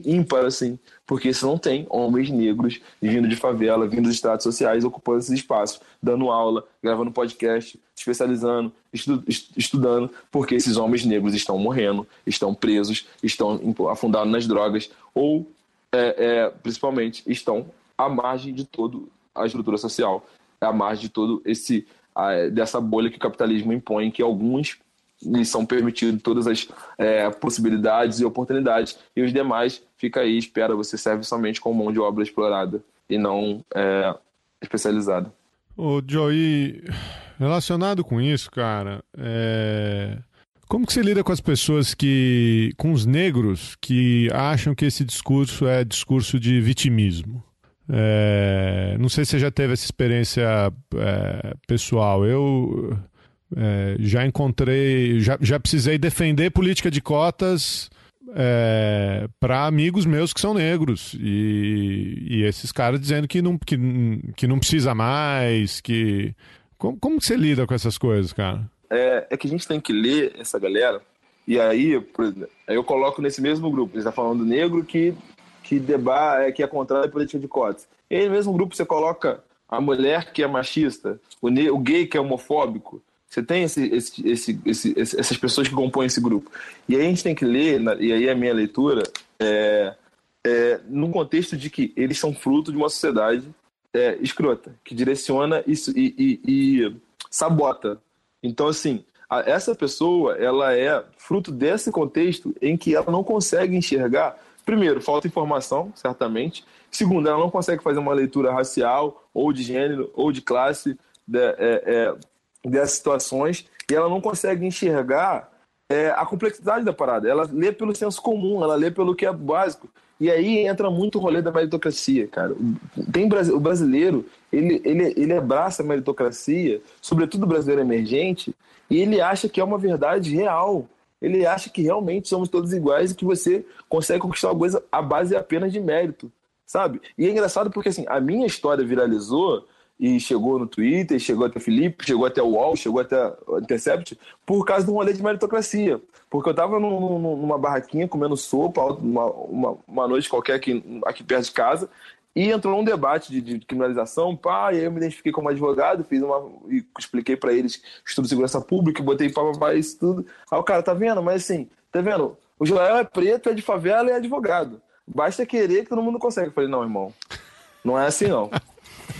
ímpar, assim, porque você não tem homens negros vindo de favela, vindo dos estratos sociais, ocupando esses espaços, dando aula, gravando podcast, especializando, estu, estudando, porque esses homens negros estão morrendo, estão presos, estão afundados nas drogas, ou, é, é, principalmente, estão à margem de toda a estrutura social, à margem de todo esse dessa bolha que o capitalismo impõe, que alguns lhes são permitidos todas as é, possibilidades e oportunidades, e os demais fica aí, espera, você serve somente como mão de obra explorada e não é, especializada. Ô, Joey, relacionado com isso, cara, é... como que você lida com as pessoas que, com os negros que acham que esse discurso é discurso de vitimismo? É... Não sei se você já teve essa experiência é, pessoal. Eu é, já encontrei, já, já precisei defender política de cotas é, para amigos meus que são negros e, e, esses caras dizendo que não, que, que não precisa mais, que como, como você lida com essas coisas, cara? É, é que a gente tem que ler essa galera e aí, exemplo, eu coloco nesse mesmo grupo, está falando negro que que deba, é, que é contrário à política de cotas. E aí, no mesmo grupo você coloca a mulher que é machista, o, o gay que é homofóbico, você tem esse, esse, esse, essas pessoas que compõem esse grupo. E aí a gente tem que ler, e aí a minha leitura, é, é, no contexto de que eles são fruto de uma sociedade é, escrota, que direciona isso e, e, e sabota. Então, assim, a, essa pessoa, ela é fruto desse contexto em que ela não consegue enxergar, primeiro, falta informação, certamente. Segundo, ela não consegue fazer uma leitura racial, ou de gênero, ou de classe, de, é, é dessas situações e ela não consegue enxergar é, a complexidade da parada. Ela lê pelo senso comum, ela lê pelo que é básico. E aí entra muito o rolê da meritocracia, cara. Tem o brasileiro, ele, ele, ele abraça a meritocracia, sobretudo o brasileiro emergente, e ele acha que é uma verdade real. Ele acha que realmente somos todos iguais e que você consegue conquistar uma coisa à base apenas de mérito, sabe? E é engraçado porque assim, a minha história viralizou e chegou no Twitter, chegou até o Felipe, chegou até o UOL, chegou até o Intercept, por causa de um rolê de meritocracia. Porque eu tava num, numa barraquinha comendo sopa, uma, uma, uma, noite qualquer aqui, aqui perto de casa, e entrou um debate de, de criminalização, pá, e aí eu me identifiquei como advogado, fiz uma. e expliquei para eles estudo de segurança pública, botei pá, pá, isso tudo. Aí o cara, tá vendo? Mas assim, tá vendo? O Joel é preto, é de favela e é advogado. Basta querer que todo mundo consegue. Eu falei, não, irmão, não é assim não.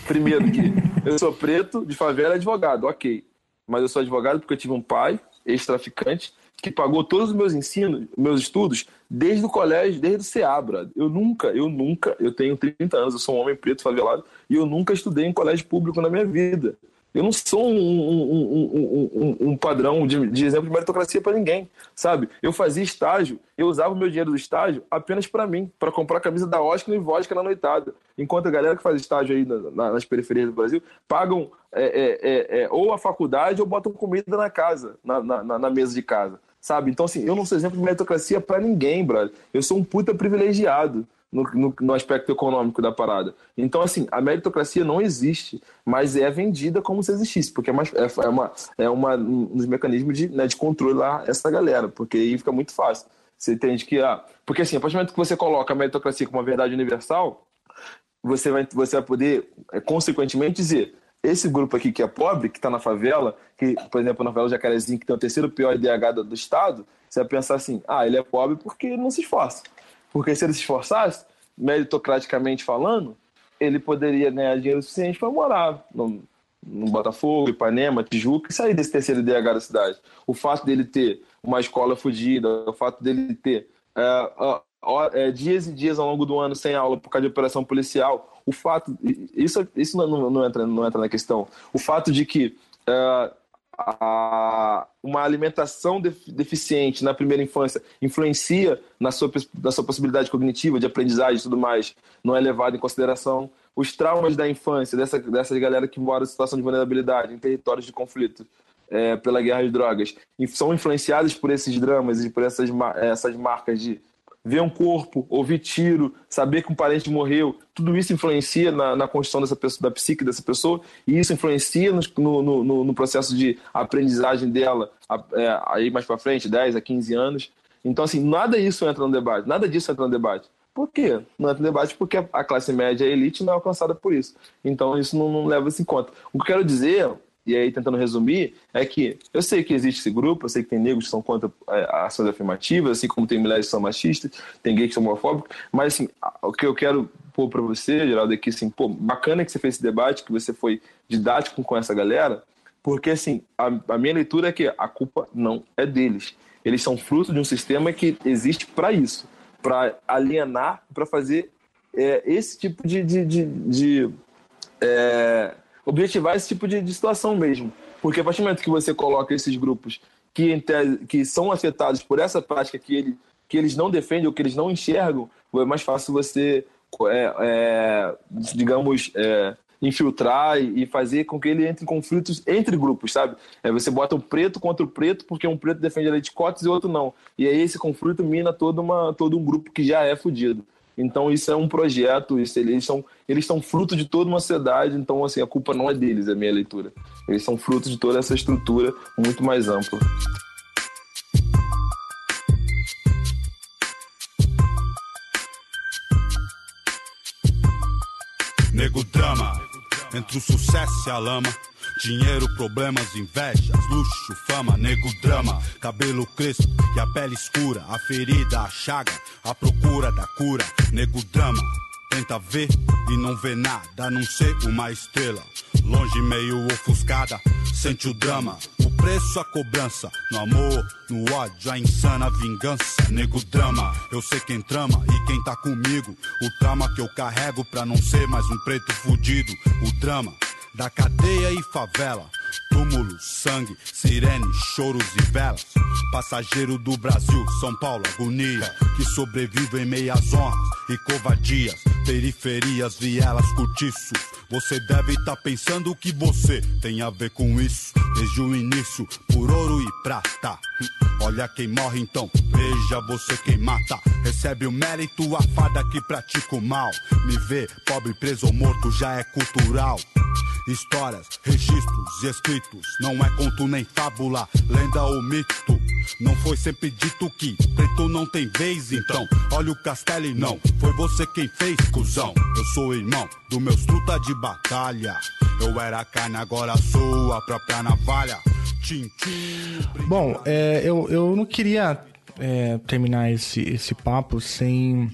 Primeiro que eu sou preto, de favela, advogado, ok. Mas eu sou advogado porque eu tive um pai, ex-traficante, que pagou todos os meus ensinos, meus estudos, desde o colégio, desde o CEABRA. Eu nunca, eu nunca, eu tenho 30 anos, eu sou um homem preto favelado, e eu nunca estudei em colégio público na minha vida. Eu não sou um, um, um, um padrão de, de, exemplo de meritocracia para ninguém, sabe? Eu fazia estágio, eu usava o meu dinheiro do estágio apenas para mim, para comprar a camisa da Oscar e vodka na noitada. Enquanto a galera que faz estágio aí na, na, nas periferias do Brasil pagam é, é, é, é ou a faculdade ou botam comida na casa, na, na, na mesa de casa, sabe? Então, assim, eu não sou exemplo de meritocracia para ninguém, brother. Eu sou um puta privilegiado no, no, no, aspecto econômico da parada. Então, assim, a meritocracia não existe, mas é vendida como se existisse, porque é, uma, é, é uma, é uma, um dos mecanismos de, né, de controlar essa galera, porque aí fica muito fácil. Você entende que, ah, porque assim, a partir do momento que você coloca a meritocracia como uma verdade universal, você vai, você vai poder, é, consequentemente, dizer esse grupo aqui que é pobre, que está na favela, que, por exemplo, na favela Jacarezinho, que tem o terceiro pior IDH do, do Estado, você vai pensar assim, ah, ele é pobre porque ele não se esforça. Porque se ele se esforçasse, meritocraticamente falando, ele poderia ganhar dinheiro suficiente para morar no, no Botafogo, Ipanema, Tijuca e sair desse terceiro IDH da cidade. O fato dele ter uma escola fodida, o fato dele ter é, é, dias e dias ao longo do ano sem aula por causa de operação policial, o fato. Isso, isso não, não, entra, não entra na questão. O fato de que. É, a, uma alimentação deficiente na primeira infância influencia na sua, na sua possibilidade cognitiva, de aprendizagem e tudo mais, não é levado em consideração. Os traumas da infância, dessa, dessa galera que mora em situação de vulnerabilidade, em territórios de conflito, é, pela guerra de drogas, são influenciados por esses dramas e por essas, essas marcas de ver um corpo, ouvir tiro, saber que um parente morreu, tudo isso influencia na, na construção dessa pessoa, da psique dessa pessoa, e isso influencia no, no, no, no processo de aprendizagem dela é, aí mais para frente, 10 a 15 anos. Então, assim, nada disso entra no debate, nada disso entra no debate. Por quê? Não entra no debate porque a classe média, a elite, não é alcançada por isso. Então, isso não, não leva isso em conta. O que eu quero dizer e aí tentando resumir, é que eu sei que existe esse grupo, eu sei que tem negros que são contra é, ações afirmativas, assim como tem mulheres que são machistas, tem gays que são homofóbicos, mas assim, o que eu quero pôr para você, Geraldo, é que assim, pô, bacana que você fez esse debate, que você foi didático com essa galera, porque assim, a, a minha leitura é que a culpa não é deles. Eles são fruto de um sistema que existe para isso, para alienar, para fazer é, esse tipo de, de, de, de é, objetivar esse tipo de, de situação mesmo. Porque a partir do momento que você coloca esses grupos que, que são afetados por essa prática que, ele, que eles não defendem ou que eles não enxergam, é mais fácil você, é, é, digamos, é, infiltrar e fazer com que ele entre em conflitos entre grupos, sabe? É, você bota um preto contra o preto porque um preto defende a lei de cotas e outro não. E aí esse conflito mina todo, uma, todo um grupo que já é fudido. Então isso é um projeto, isso, eles são eles são fruto de toda uma sociedade, então assim, a culpa não é deles, é minha leitura. Eles são fruto de toda essa estrutura muito mais ampla. Nego drama, entre o sucesso e a lama Dinheiro, problemas, invejas, luxo, fama, nego, drama, cabelo crespo e a pele escura, a ferida, a chaga, a procura da cura, nego, drama. Tenta ver e não vê nada, a não ser uma estrela. Longe, meio ofuscada, sente o drama. O preço, a cobrança. No amor, no ódio, a insana vingança. Nego drama, eu sei quem trama e quem tá comigo. O trama que eu carrego pra não ser mais um preto fudido. O drama da cadeia e favela. Túmulo, sangue, sirene, choros e velas. Passageiro do Brasil, São Paulo, agonia. Que sobrevive em meias honras e covardias. Periferias, vielas, cortiços. Você deve estar tá pensando que você tem a ver com isso. Desde o início, por ouro e prata. Olha quem morre então, veja você quem mata. Recebe o mérito, a fada que pratica o mal. Me vê, pobre, preso ou morto, já é cultural. Histórias, registros e escritos, não é conto nem fábula, lenda ou mito. Não foi sempre dito que preto não tem vez, então olha o castelo e não foi você quem fez, cuzão. Eu sou irmão do meus truta de batalha. Eu era carne, agora sou a própria navalha. Tchim, tchim, Bom, é, eu, eu não queria é, terminar esse, esse papo sem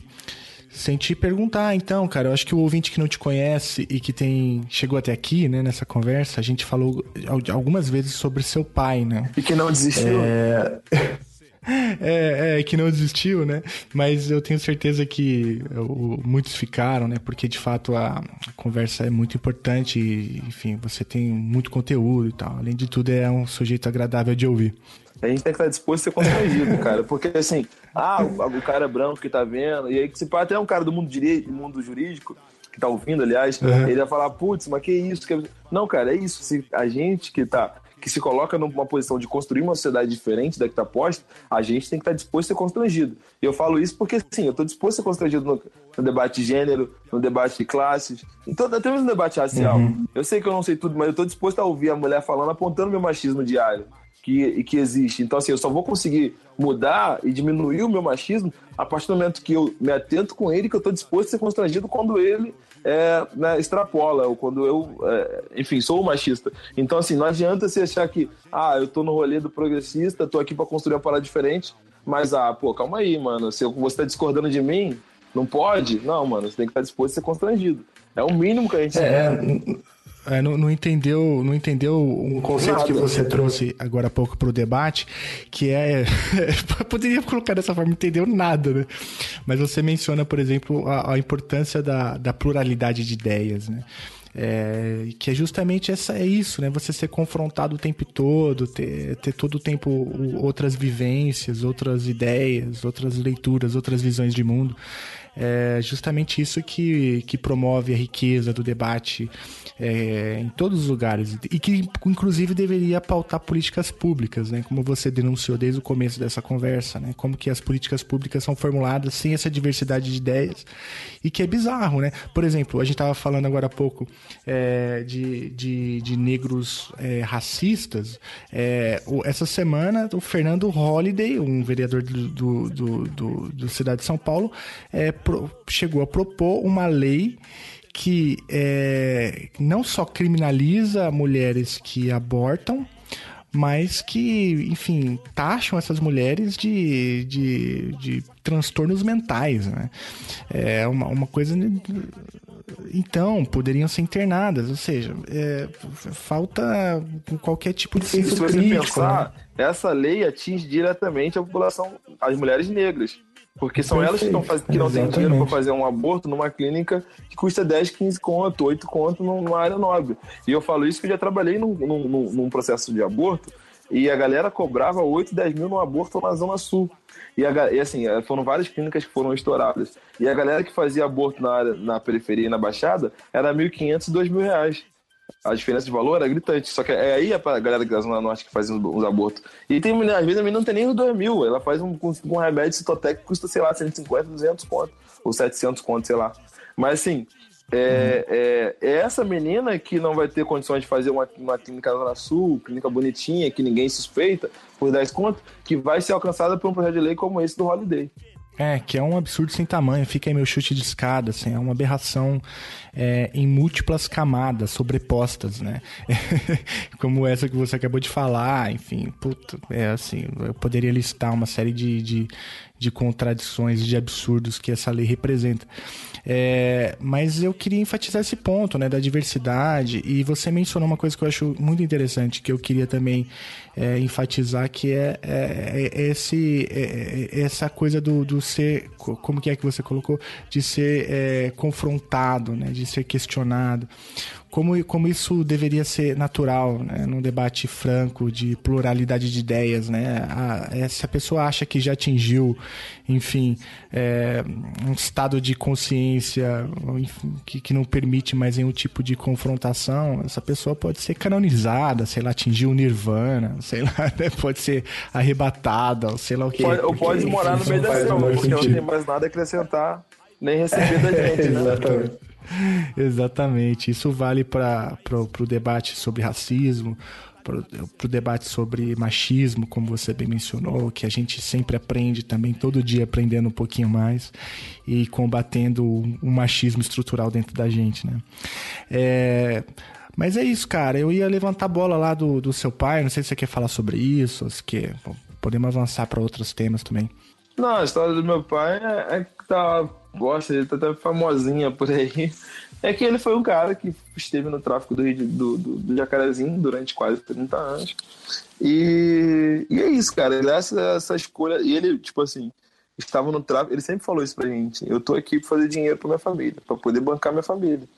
sem te perguntar, então, cara, eu acho que o ouvinte que não te conhece e que tem chegou até aqui, né, nessa conversa, a gente falou algumas vezes sobre seu pai, né? E que não desistiu. É... É, é, que não desistiu, né? Mas eu tenho certeza que o, muitos ficaram, né? Porque de fato a, conversa é muito importante e, enfim, você tem muito conteúdo e tal. Além de tudo, é um sujeito agradável de ouvir. A gente tem que estar disposto a ser constrangido, cara. Porque assim, ah, o, cara branco que tá vendo, e aí se pode até um cara do mundo, direito, mundo jurídico, que tá ouvindo, aliás, uhum. ele vai falar, putz, mas que isso? Que... Não, cara, é isso. Se a gente que tá que se coloca numa posição de construir uma sociedade diferente da que está posta, a gente tem que estar disposto a ser constrangido. E eu falo isso porque, sim, eu estou disposto a ser constrangido no, no, debate de gênero, no debate de classes, então, até mesmo no debate racial. Uhum. Eu sei que eu não sei tudo, mas eu estou disposto a ouvir a mulher falando, apontando meu machismo diário que, que existe. Então, assim, eu só vou conseguir mudar e diminuir o meu machismo a partir do momento que eu me atento com ele, que eu estou disposto a ser constrangido quando ele é, né, extrapola, ou quando eu, é, enfim, sou machista. Então, assim, não adianta você achar que, ah, eu tô no rolê do progressista, tô aqui para construir uma parada diferente, mas, ah, pô, calma aí, mano, se você tá discordando de mim, não pode? Não, mano, você tem que estar disposto a ser constrangido. É o mínimo que a gente é, é, não, não, entendeu, não entendeu um conceito Nada. que você trouxe agora há pouco para o debate, que é. poderia colocar dessa forma, não entendeu nada, né? Mas você menciona, por exemplo, a, a importância da, da pluralidade de ideias, né? É, que é justamente essa, é isso, né? Você ser confrontado o tempo todo, ter, ter todo o tempo outras vivências, outras ideias, outras leituras, outras visões de mundo. É justamente isso que, que promove a riqueza do debate é, em todos os lugares e que, inclusive, deveria pautar políticas públicas, né? Como você denunciou desde o começo dessa conversa, né? Como que as políticas públicas são formuladas sem essa diversidade de ideias e que é bizarro, né? Por exemplo, a gente estava falando agora há pouco é, de, de, de, negros é, racistas. É, essa semana, o Fernando Holliday, um vereador do, do, do, do, do Cidade de São Paulo, é, chegou a propor uma lei que é, não só criminaliza mulheres que abortam, mas que, enfim, taxam essas mulheres de, de, de transtornos mentais, né? É uma, uma coisa... Então, poderiam ser internadas, ou seja, é, falta qualquer tipo de senso Se você crítico. Pensar, né? Essa lei atinge diretamente a população, as mulheres negras. Porque são Perfeito. elas que, estão faz... que não têm dinheiro para fazer um aborto numa clínica que custa 10, 15 conto, 8 conto numa área nobre. E eu falo isso porque eu já trabalhei num, num, num processo de aborto e a galera cobrava 8, 10 mil no aborto na Zona Sul. E, a, e, assim, foram várias clínicas que foram estouradas. E a galera que fazia aborto na, área, na periferia e na Baixada era 1.500 e 2.000 reais a diferença de valor é gritante. Só que é aí a galera da Zona Norte que faz os, abortos. E tem às vezes a menina não tem nem os 2 mil. Ela faz um, com um remédio citotec que custa, sei lá, 150, 200 conto. Ou 700 conto, sei lá. Mas assim, é, é, é, essa menina que não vai ter condições de fazer uma, uma clínica na Zona Sul, clínica bonitinha, que ninguém suspeita, por 10 conto, que vai ser alcançada por um projeto de lei como esse do Holiday. É, que é um absurdo sem tamanho. Fica aí meu chute de escada, assim, é uma aberração é, em múltiplas camadas sobrepostas, né? Como essa que você acabou de falar, enfim, puto, é assim, eu poderia listar uma série de, de, de contradições, de absurdos que essa lei representa. É, mas eu queria enfatizar esse ponto, né, da diversidade, e você mencionou uma coisa que eu acho muito interessante, que eu queria também é, enfatizar, que é, é, é esse, é, é, essa coisa do, do ser, como que é que você colocou, de ser confrontado, né, de ser questionado como, como isso deveria ser natural, né? num debate franco de pluralidade de ideias, né? A, é, se a pessoa acha que já atingiu, enfim, é, um estado de consciência enfim, que, que não permite mais nenhum tipo de confrontação, essa pessoa pode ser canonizada, sei lá, atingir o nirvana, sei lá, né? pode ser arrebatada, sei lá o que. Pode, ou pode morar no meio da selva, porque não tem mais nada a acrescentar, nem receber da gente, né? Exatamente. Exatamente. Isso vale para o debate sobre racismo, para o debate sobre machismo, como você bem mencionou, que a gente sempre aprende também, todo dia aprendendo um pouquinho mais e combatendo o machismo estrutural dentro da gente, né? É, mas é isso, cara. Eu ia levantar a bola lá do, do seu pai, não sei se você quer falar sobre isso, se quer, podemos avançar para outros temas também. Não, a história do meu pai é, é que tá gosta, ele tá até famosinha por aí. É que ele foi um cara que esteve no tráfico do, do, do, do Jacarezinho durante quase 30 anos. E, e é isso, cara. Ele, essa, essa escolha. E ele, tipo assim, estava no tráfico. Ele sempre falou isso pra gente. Eu tô aqui pra fazer dinheiro pra minha família, pra poder bancar minha família.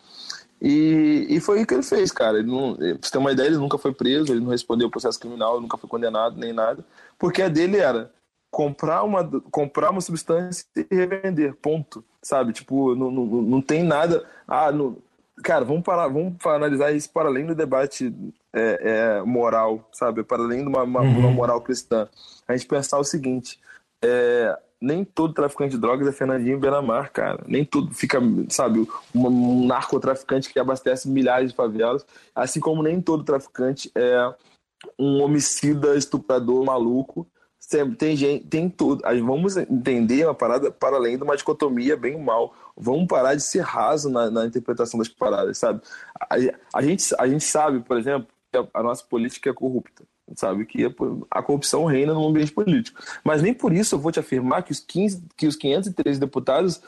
E, e foi o que ele fez, cara. Ele não, pra você ter uma ideia, ele nunca foi preso, ele não respondeu o processo criminal, nunca foi condenado, nem nada. Porque a dele era comprar uma, comprar uma substância e revender, ponto. Sabe? Tipo, não, não, não tem nada. Ah, não, cara, vamos parar, vamos analisar isso para além do debate é, é, moral, sabe? Para além de uma, uma, uhum. uma, moral cristã. A gente pensar o seguinte: é, nem todo traficante de drogas é Fernandinho Benamar, cara. Nem tudo fica, sabe, um, um narcotraficante que abastece milhares de favelas, assim como nem todo traficante é um homicida estuprador maluco tem gente, tem tudo. Vamos entender uma parada para além de uma dicotomia bem mal. Vamos parar de ser raso na, na interpretação das paradas, sabe? A, a, gente, a gente sabe, por exemplo, que a, a nossa política é corrupta. Sabe? Que a corrupção reina no ambiente político. Mas nem por isso eu vou te afirmar que os, 15, que os 513 deputados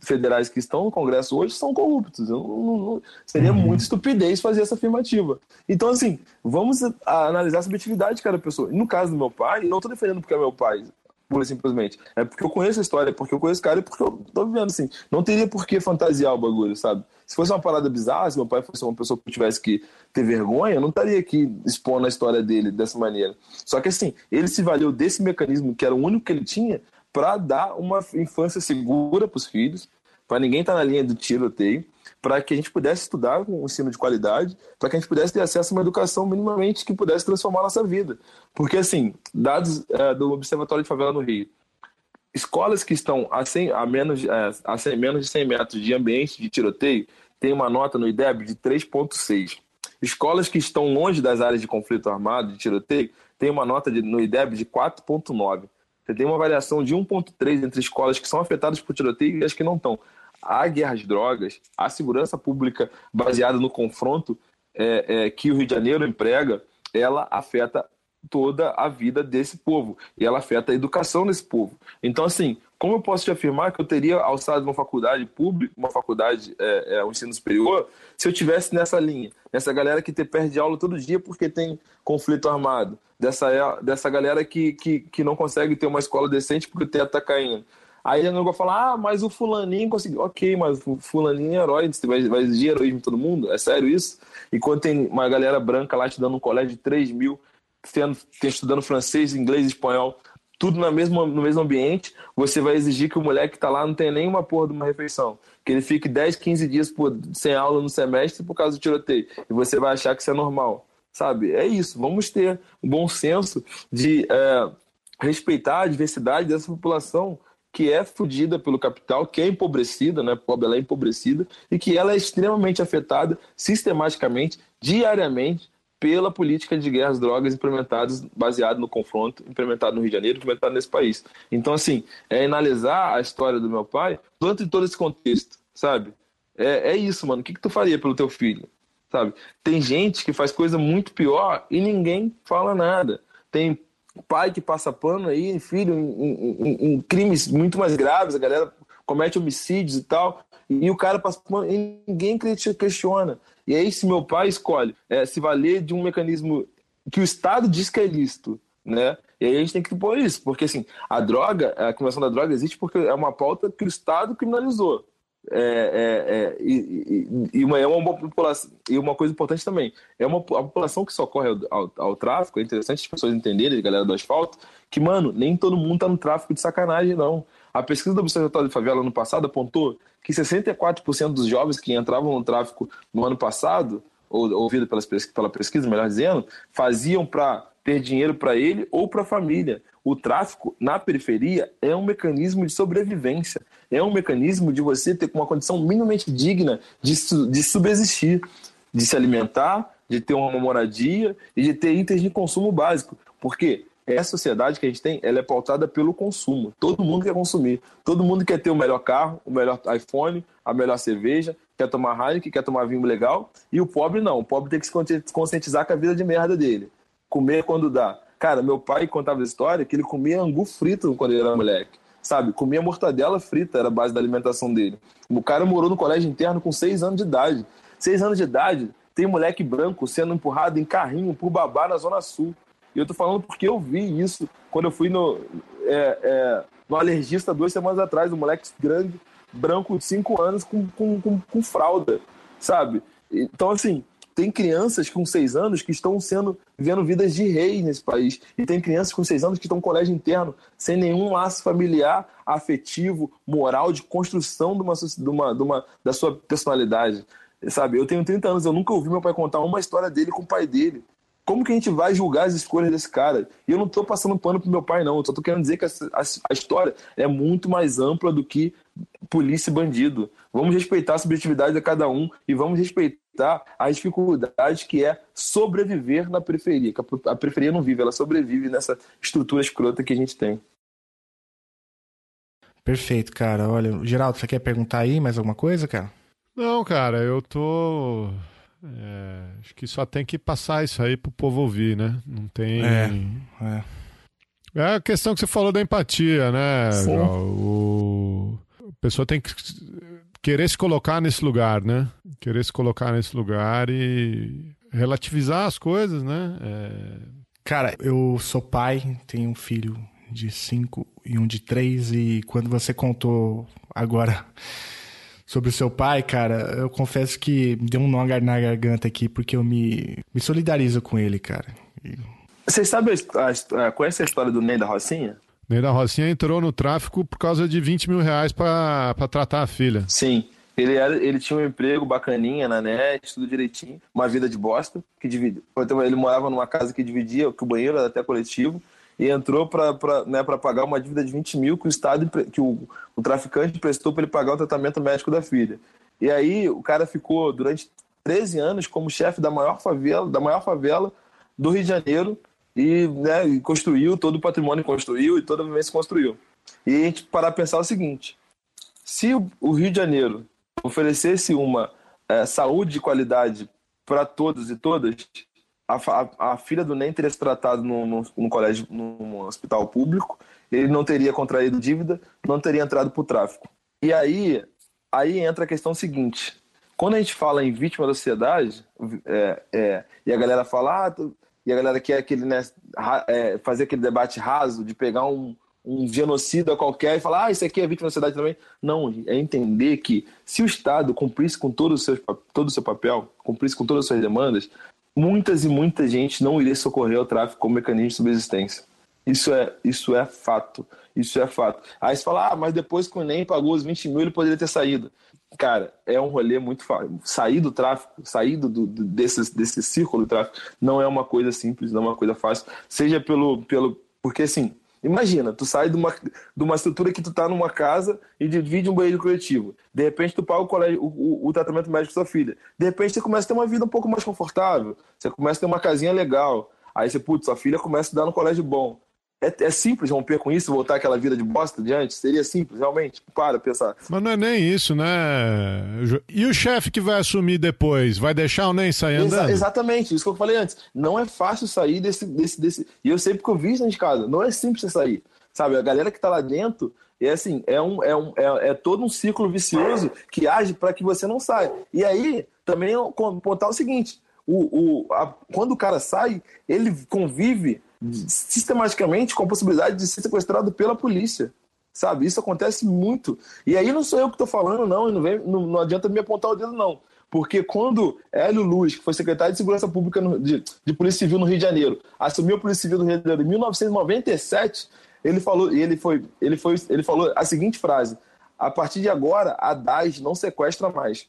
federais que estão no Congresso hoje são corruptos. Não, não, seria uhum. muita estupidez fazer essa afirmativa. Então, assim, vamos analisar a subjetividade de cada pessoa. No caso do meu pai, não estou defendendo porque é meu pai pura simplesmente. É porque eu conheço a história, porque eu conheço o cara e porque eu tô vivendo assim. Não teria por que fantasiar o bagulho, sabe? Se fosse uma parada bizarra, se meu pai fosse uma pessoa que tivesse que ter vergonha, eu não estaria aqui expondo a história dele dessa maneira. Só que assim, ele se valeu desse mecanismo, que era o único que ele tinha, para dar uma infância segura para os filhos, para ninguém estar tá na linha do tiroteio, para que a gente pudesse estudar um ensino de qualidade, para que a gente pudesse ter acesso a uma educação minimamente que pudesse transformar a nossa vida. Porque, assim, dados é, do Observatório de Favela no Rio, escolas que estão a, 100, a, menos, é, a 100, menos de 100 metros de ambiente de tiroteio têm uma nota no IDEB de 3,6. Escolas que estão longe das áreas de conflito armado, de tiroteio, têm uma nota de, no IDEB de 4,9. Você tem uma variação de 1,3 entre escolas que são afetadas por tiroteio e as que não estão a guerra às drogas, a segurança pública baseada no confronto é, é, que o Rio de Janeiro emprega, ela afeta toda a vida desse povo e ela afeta a educação desse povo. Então, assim, como eu posso te afirmar que eu teria alçado uma faculdade pública, uma faculdade, é, é, um ensino superior, se eu tivesse nessa linha, nessa galera que te perde aula todo dia porque tem conflito armado, dessa, é, dessa galera que, que, que não consegue ter uma escola decente porque o teto está caindo, Aí a nego fala, ah, mas o fulaninho conseguiu. Ok, mas o fulaninho é herói, vai, vai exigir heroísmo todo mundo? É sério isso? E quando tem uma galera branca lá estudando um colégio de 3 mil, tendo, estudando francês, inglês, espanhol, tudo no mesmo, no mesmo ambiente, você vai exigir que o moleque que tá lá não tenha nenhuma porra de uma refeição. Que ele fique 10, 15 dias por, sem aula no semestre por causa do tiroteio. E você vai achar que isso é normal. Sabe? É isso. Vamos ter um bom senso de é, respeitar a diversidade dessa população que é fodida pelo capital, que é empobrecida, né? Pobre, ela é empobrecida e que ela é extremamente afetada sistematicamente, diariamente, pela política de guerras drogas implementadas baseado no confronto, implementado no Rio de Janeiro, implementado nesse país. Então, assim, é analisar a história do meu pai dentro de todo esse contexto, sabe? É, é isso, mano. O que, que tu faria pelo teu filho? Sabe? Tem gente que faz coisa muito pior e ninguém fala nada. Tem pai que passa pano aí, filho, em, em, em, crimes muito mais graves, a galera comete homicídios e tal, e o cara passa pano e ninguém questiona. E aí, se meu pai escolhe é, se valer de um mecanismo que o Estado diz que é lícito, né? E aí a gente tem que pôr isso, porque assim, a droga, a criminalização da droga existe porque é uma pauta que o Estado criminalizou. É, é, é, e, e, uma, é uma população, e uma coisa importante também, é uma a população que socorre ao, ao, ao, tráfico, é interessante as pessoas entenderem, galera do asfalto, que, mano, nem todo mundo tá no tráfico de sacanagem, não. A pesquisa do Observatório de Favela ano passado apontou que 64% dos jovens que entravam no tráfico no ano passado, ou ouvido pela pesquisa, melhor dizendo, faziam para ter dinheiro para ele ou para a família. O tráfico na periferia é um mecanismo de sobrevivência, é um mecanismo de você ter uma condição minimamente digna de, de subsistir, de se alimentar, de ter uma moradia e de ter itens de consumo básico. Porque essa sociedade que a gente tem, ela é pautada pelo consumo. Todo mundo quer consumir. Todo mundo quer ter o melhor carro, o melhor iPhone, a melhor cerveja, quer tomar Heineken, quer tomar vinho legal. E o pobre não. O pobre tem que se conscientizar com a vida de merda dele. Comer quando dá. Cara, meu pai contava a história que ele comia angu frito quando ele era moleque. Sabe? Comia mortadela frita, era a base da alimentação dele. O cara morou no colégio interno com seis anos de idade. Seis anos de idade, tem moleque branco sendo empurrado em carrinho por babá na Zona Sul. E eu tô falando porque eu vi isso quando eu fui no, é, é, no alergista duas semanas atrás, um moleque grande, branco de cinco anos, com, com, com, com fralda, sabe? Então, assim, tem crianças com seis anos que estão sendo vivendo vidas de reis nesse país. E tem crianças com seis anos que estão no colégio interno, sem nenhum laço familiar, afetivo, moral, de construção de uma, de uma, de uma, da sua personalidade. Sabe, eu tenho 30 anos, eu nunca ouvi meu pai contar uma história dele com o pai dele. Como que a gente vai julgar as escolhas desse cara? E eu não estou passando pano pro meu pai, não. Eu só tô querendo dizer que a, a, a, história é muito mais ampla do que polícia e bandido. Vamos respeitar a subjetividade de cada um e vamos respeitar as dificuldades que é sobreviver na periferia. A periferia não vive, ela sobrevive nessa estrutura escrota que a gente tem. Perfeito, cara. Olha, Geraldo, você quer perguntar aí mais alguma coisa, cara? Não, cara, eu tô É, acho que só tem que passar isso aí pro povo ouvir, né? Não tem. É, é. É a questão que você falou da empatia, né? O... A pessoa tem que querer se colocar nesse lugar, né? Querer se colocar nesse lugar e relativizar as coisas, né? É... Cara, eu sou pai, tenho um filho de cinco e um de três, e quando você contou agora sobre o seu pai, cara, eu confesso que deu um nó na garganta aqui, porque eu me, me solidarizo com ele, cara. E... Vocês sabem, a, a, conhece a história do Ney da Rocinha? Da Rocinha entrou no tráfico por causa de 20 mil reais para tratar a filha. Sim. Ele, era, ele tinha um emprego bacaninha na net, tudo direitinho, uma vida de bosta, que divide. Ele morava numa casa que dividia, que o banheiro era até coletivo, e entrou para né, pagar uma dívida de 20 mil que o Estado, que o, o traficante prestou para ele pagar o tratamento médico da filha. E aí o cara ficou durante 13 anos como chefe da maior favela, da maior favela do Rio de Janeiro e, né, e construiu todo o patrimônio construiu e toda a vivência construiu. E a gente parar a pensar o seguinte: se o Rio de Janeiro oferecesse uma é, saúde de qualidade para todos e todas, a, a, a, filha do NEM teria se tratado no, no, no, colégio, num hospital público, ele não teria contraído dívida, não teria entrado para o tráfico. E aí, aí entra a questão seguinte: quando a gente fala em vítima da sociedade, é, é, e a galera fala, ah, e a galera quer aquele, né, é, fazer aquele debate raso de pegar um, um genocida qualquer e falar, ah, isso aqui é vítima da sociedade também. Não, é entender que se o Estado cumprisse com todo o seu, todo o seu papel, cumprisse com todas as suas demandas, muitas e muita gente não iria socorrer ao tráfico como mecanismo de subsistência. Isso é, isso é fato. Isso é fato. Aí você fala, ah, mas depois que o Enem pagou os 20 mil, ele poderia ter saído. Cara, é um rolê muito fácil. Sair do tráfico, sair do, do, desse, desse círculo do tráfico, não é uma coisa simples, não é uma coisa fácil. Seja pelo. pelo porque assim, Imagina, tu sai de uma, de uma estrutura que tu tá numa casa e divide um banheiro coletivo. De repente tu paga o, colégio, o, o, o tratamento médico da sua filha. De repente você começa a ter uma vida um pouco mais confortável. Você começa a ter uma casinha legal. Aí você, putz, sua filha começa a estudar no colégio bom. É, é, simples romper com isso, voltar àquela vida de bosta de antes? Seria simples, realmente? Para pensar. Mas não é nem isso, né? E o chefe que vai assumir depois? Vai deixar o nem sair andando? Exa exatamente, isso que eu falei antes. Não é fácil sair desse. desse, desse... E eu sei porque eu vi isso de casa. Não é simples você sair. Sabe, a galera que tá lá dentro é assim, é, um, é, um, é, é todo um ciclo vicioso que age para que você não saia. E aí, também contar o seguinte: o, o, a, quando o cara sai, ele convive sistematicamente com a possibilidade de ser sequestrado pela polícia. Sabe? Isso acontece muito. E aí não sou eu que estou falando, não, e não, vem, não, não adianta me apontar o dedo, não. Porque quando Hélio Luz, que foi secretário de Segurança Pública no, de, de, Polícia Civil no Rio de Janeiro, assumiu a Polícia Civil do Rio de Janeiro em 1997, ele falou, ele foi, ele foi, ele falou a seguinte frase: a partir de agora, a DAS não sequestra mais.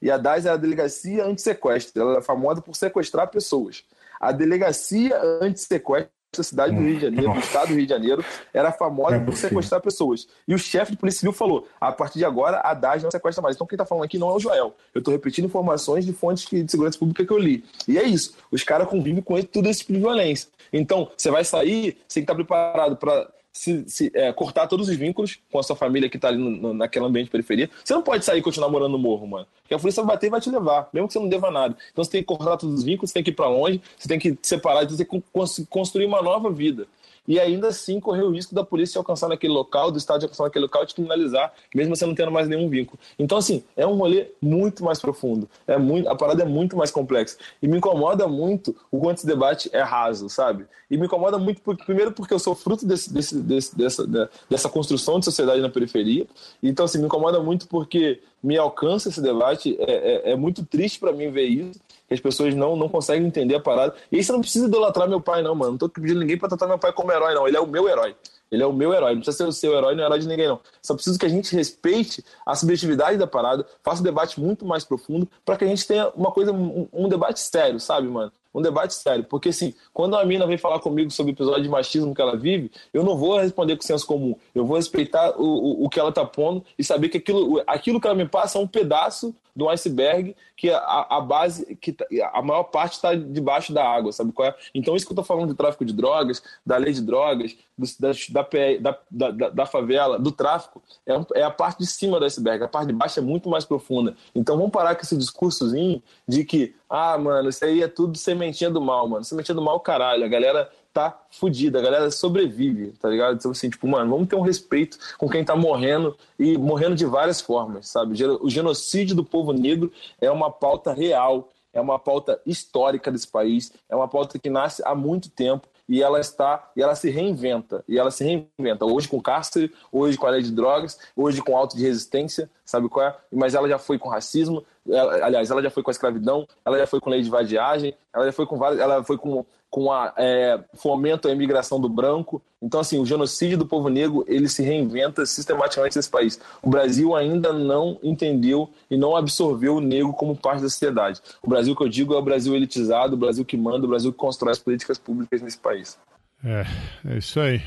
E a DAS é a Delegacia Antissequestro. Ela é famosa por sequestrar pessoas. A Delegacia Antissequestro da cidade do Rio de Janeiro, do estado do Rio de Janeiro, era famosa por sequestrar pessoas. E o chefe de polícia civil falou: a partir de agora, a DAS não sequestra mais. Então, quem está falando aqui não é o Joel. Eu estou repetindo informações de fontes de segurança pública que eu li. E é isso. Os caras convivem com tudo esse tipo de violência. Então, você vai sair, você tem que estar tá preparado para se, se é, cortar todos os vínculos com a sua família que tá ali no, no, naquele ambiente de periferia. Você não pode sair e continuar morando no morro, mano. Porque a polícia vai bater e vai te levar, mesmo que você não deva nada. Então você tem que cortar todos os vínculos, você tem que ir para longe, você tem que se separar, você tem que construir uma nova vida e ainda assim correr o risco da polícia alcançar naquele local, do Estado alcançar naquele local e te criminalizar, mesmo você não tendo mais nenhum vínculo. Então, assim, é um rolê muito mais profundo. É muito, a parada é muito mais complexa. E me incomoda muito o quanto esse debate é raso, sabe? E me incomoda muito, porque, primeiro, porque eu sou fruto desse, desse, desse, dessa, dessa construção de sociedade na periferia. Então, assim, me incomoda muito porque me alcança esse debate. É, é, é muito triste para mim ver isso que as pessoas não, não conseguem entender a parada. E aí você não precisa idolatrar meu pai, não, mano. Não tô pedindo ninguém pra tratar meu pai como herói, não. Ele é o meu herói. Ele é o meu herói. Não precisa ser o seu herói, não é herói de ninguém, não. Só preciso que a gente respeite a subjetividade da parada, faça um debate muito mais profundo, para que a gente tenha uma coisa, um, um debate sério, sabe, mano? Um debate sério. Porque, assim, quando a mina vem falar comigo sobre o episódio de machismo que ela vive, eu não vou responder com senso comum. Eu vou respeitar o, o, o que ela tá pondo e saber que aquilo, aquilo que ela me passa é um pedaço um iceberg que a, a base, que tá, a maior parte está debaixo da água, sabe qual é? Então, isso que eu estou falando de tráfico de drogas, da lei de drogas, do, da, da, da, da, favela, do tráfico, é, é, a parte de cima do iceberg, a parte de baixo é muito mais profunda. Então, vamos parar com esse discursozinho de que, ah, mano, isso aí é tudo sementinha do mal, mano. Sementinha do mal, caralho. A galera tá fudida, a galera sobrevive, tá ligado? Então, assim, tipo, mano, vamos ter um respeito com quem tá morrendo e morrendo de várias formas, sabe? O genocídio do povo negro é uma pauta real, é uma pauta histórica desse país, é uma pauta que nasce há muito tempo e ela está e ela se reinventa e ela se reinventa hoje com cárcere hoje com a lei de drogas hoje com auto de resistência sabe qual é mas ela já foi com racismo ela, aliás ela já foi com a escravidão ela já foi com lei de vadiagem ela já foi com várias ela foi com com a é, fomento à imigração do branco. Então, assim, o genocídio do povo negro ele se reinventa sistematicamente nesse país. O Brasil ainda não entendeu e não absorveu o negro como parte da sociedade. O Brasil que eu digo é o Brasil elitizado, o Brasil que manda, o Brasil que constrói as políticas públicas nesse país. É, é isso aí.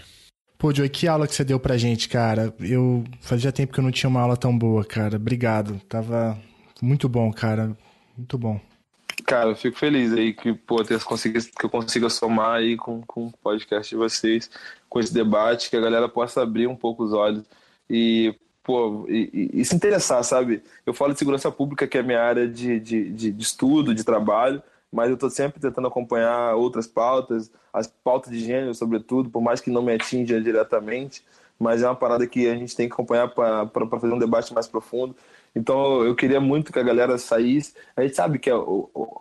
Pô, Joey, que aula que você deu pra gente, cara. Eu fazia tempo que eu não tinha uma aula tão boa, cara. Obrigado. Tava muito bom, cara. Muito bom. Cara, eu fico feliz aí que, pô, que eu consiga somar aí com, com o podcast de vocês, com esse debate, que a galera possa abrir um pouco os olhos e, pô, e, e, e se interessar, sabe? Eu falo de segurança pública, que é a minha área de, de, de, de estudo, de trabalho, mas eu estou sempre tentando acompanhar outras pautas, as pautas de gênero, sobretudo, por mais que não me atinja diretamente, mas é uma parada que a gente tem que acompanhar para fazer um debate mais profundo. Então eu queria muito que a galera saísse. A gente sabe que a,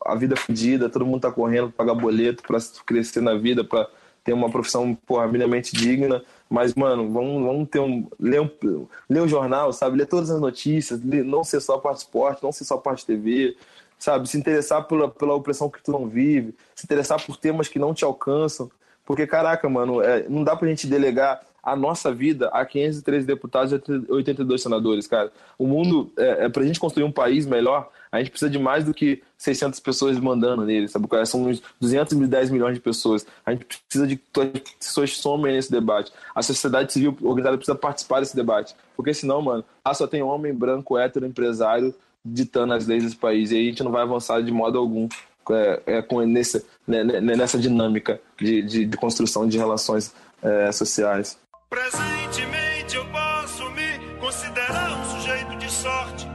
a vida é fodida, todo mundo tá correndo para pagar boleto, para crescer na vida, para ter uma profissão porra, minimamente digna. Mas, mano, vamos, vamos ter um. Ler, um. ler um jornal, sabe? Ler todas as notícias, ler, não ser só parte de esporte, não ser só parte de TV, sabe? Se interessar pela, pela opressão que tu não vive, se interessar por temas que não te alcançam. Porque, caraca, mano, é, não dá pra gente delegar a nossa vida a 513 deputados e 82 senadores, cara. O mundo, é, é, pra gente construir um país melhor, a gente precisa de mais do que 600 pessoas mandando nele, sabe? São uns 210 milhões de pessoas. A gente precisa de que as pessoas somem nesse debate. A sociedade civil organizada precisa participar desse debate. Porque senão, mano, ah, só tem homem branco, hétero, empresário ditando as leis desse país. E aí a gente não vai avançar de modo algum é, é, com, nesse, né, né nessa dinâmica de, de, de construção de relações é, sociais. Presentemente eu posso me considerar um sujeito de sorte,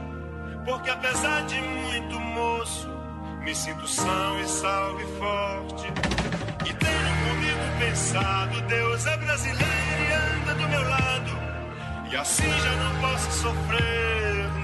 porque apesar de muito moço, me sinto são e salve forte. E tenho comigo pensado, Deus é brasileiro e anda do meu lado, e assim já não posso sofrer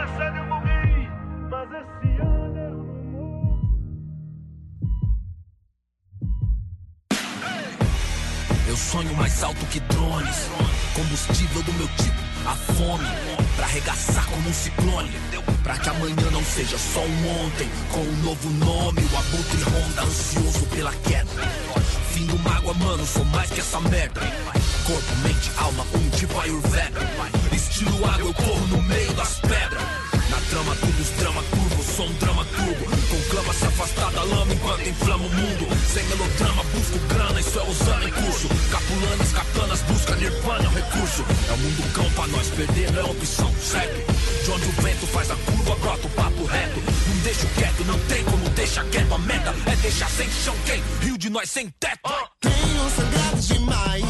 Eu morri, mas esse ano. Eu sonho mais alto que drones. Combustível do meu tipo, a fome. Pra arregaçar como um ciclone. Pra que amanhã não seja só um ontem. Com um novo nome, o abutre ronda, ansioso pela queda. Fim do mágoa, mano, sou mais que essa merda. Corpo, mente, alma, um tipo Ayurveda. Estilo água, eu corro no meio das pedras. Na trama, tudo drama turbo, sou um drama turbo. Conclama se afastar da lama enquanto inflama o mundo. Sem melodrama, busco grana, isso é usando em curso. Capulanas, katanas, busca nirvana, é um recurso. É o mundo cão pra nós perder, não é opção, segue. De onde o vento faz a curva, brota o papo reto. Não deixo quieto, não tem como deixar quieto. A meta é deixar sem chão quem? Rio de nós sem teto. Tenho sangrado demais,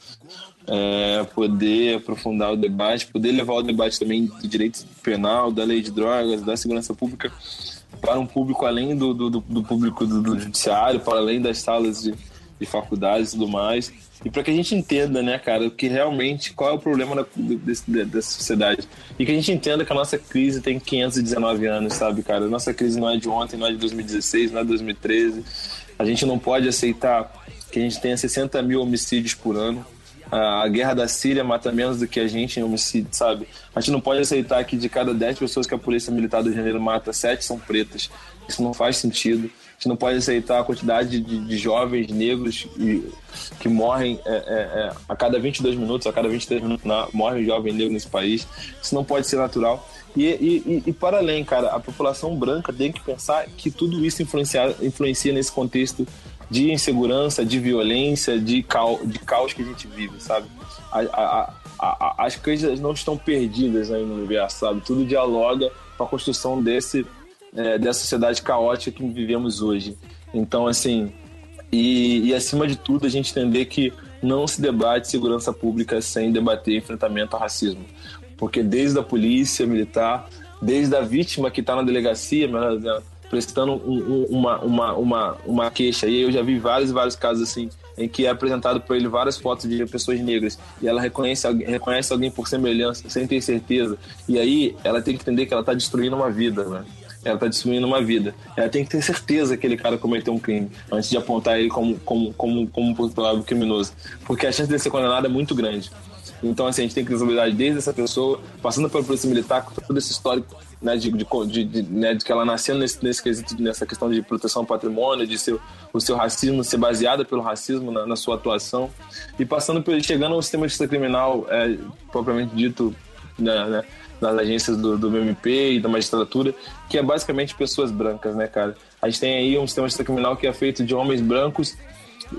é, poder aprofundar o debate, poder levar o debate também do direito penal, da lei de drogas, da segurança pública para um público além do, do, do público do, do, judiciário, para além das salas de, de faculdades e tudo mais. E para que a gente entenda, né, cara, que realmente qual é o problema da, desse, dessa sociedade. E que a gente entenda que a nossa crise tem 519 anos, sabe, cara? A nossa crise não é de ontem, não é de 2016, não é de 2013. A gente não pode aceitar que a gente tenha 60 mil homicídios por ano. A guerra da Síria mata menos do que a gente em homicídio, sabe? A gente não pode aceitar que de cada 10 pessoas que a Polícia Militar do Rio de Janeiro mata, 7 são pretas. Isso não faz sentido. A gente não pode aceitar a quantidade de, de jovens negros que morrem é, é, é, a cada 22 minutos, a cada 23 minutos na, morre um jovem negro nesse país. Isso não pode ser natural. E, e, e, para além, cara, a população branca tem que pensar que tudo isso influencia, influencia nesse contexto de insegurança, de violência, de, caos, de caos que a gente vive, sabe? A, a, a, as coisas não estão perdidas aí no universo, sabe? Tudo dialoga com a construção desse, é, dessa sociedade caótica que vivemos hoje. Então, assim, e, e acima de tudo, a gente entender que não se debate segurança pública sem debater enfrentamento ao racismo. Porque desde a polícia militar, desde a vítima que está na delegacia, prestando um, um, uma, uma, uma, uma queixa. E eu já vi vários vários casos assim, em que é apresentado para ele várias fotos de pessoas negras e ela reconhece, reconhece alguém por semelhança, sem ter certeza. E aí ela tem que entender que ela está destruindo uma vida, né? Ela está destruindo uma vida. Ela tem que ter certeza que aquele cara cometeu um crime antes de apontar ele como, como, como, como um criminoso. Porque a chance de ser condenado é muito grande. Então, assim, a gente tem que responsabilidade desde essa pessoa, passando pela polícia militar, com todo esse histórico né, de, de, de, né, de que ela nasceu nesse, nesse quesito, nessa questão de proteção ao patrimônio, de seu, o seu racismo ser baseado pelo racismo na, na sua atuação, e passando por chegando ao sistema de justiça criminal, é, propriamente dito, né, né, das agências do, do MMP e da magistratura, que é basicamente pessoas brancas, né, cara? A gente tem aí um sistema de justiça criminal que é feito de homens brancos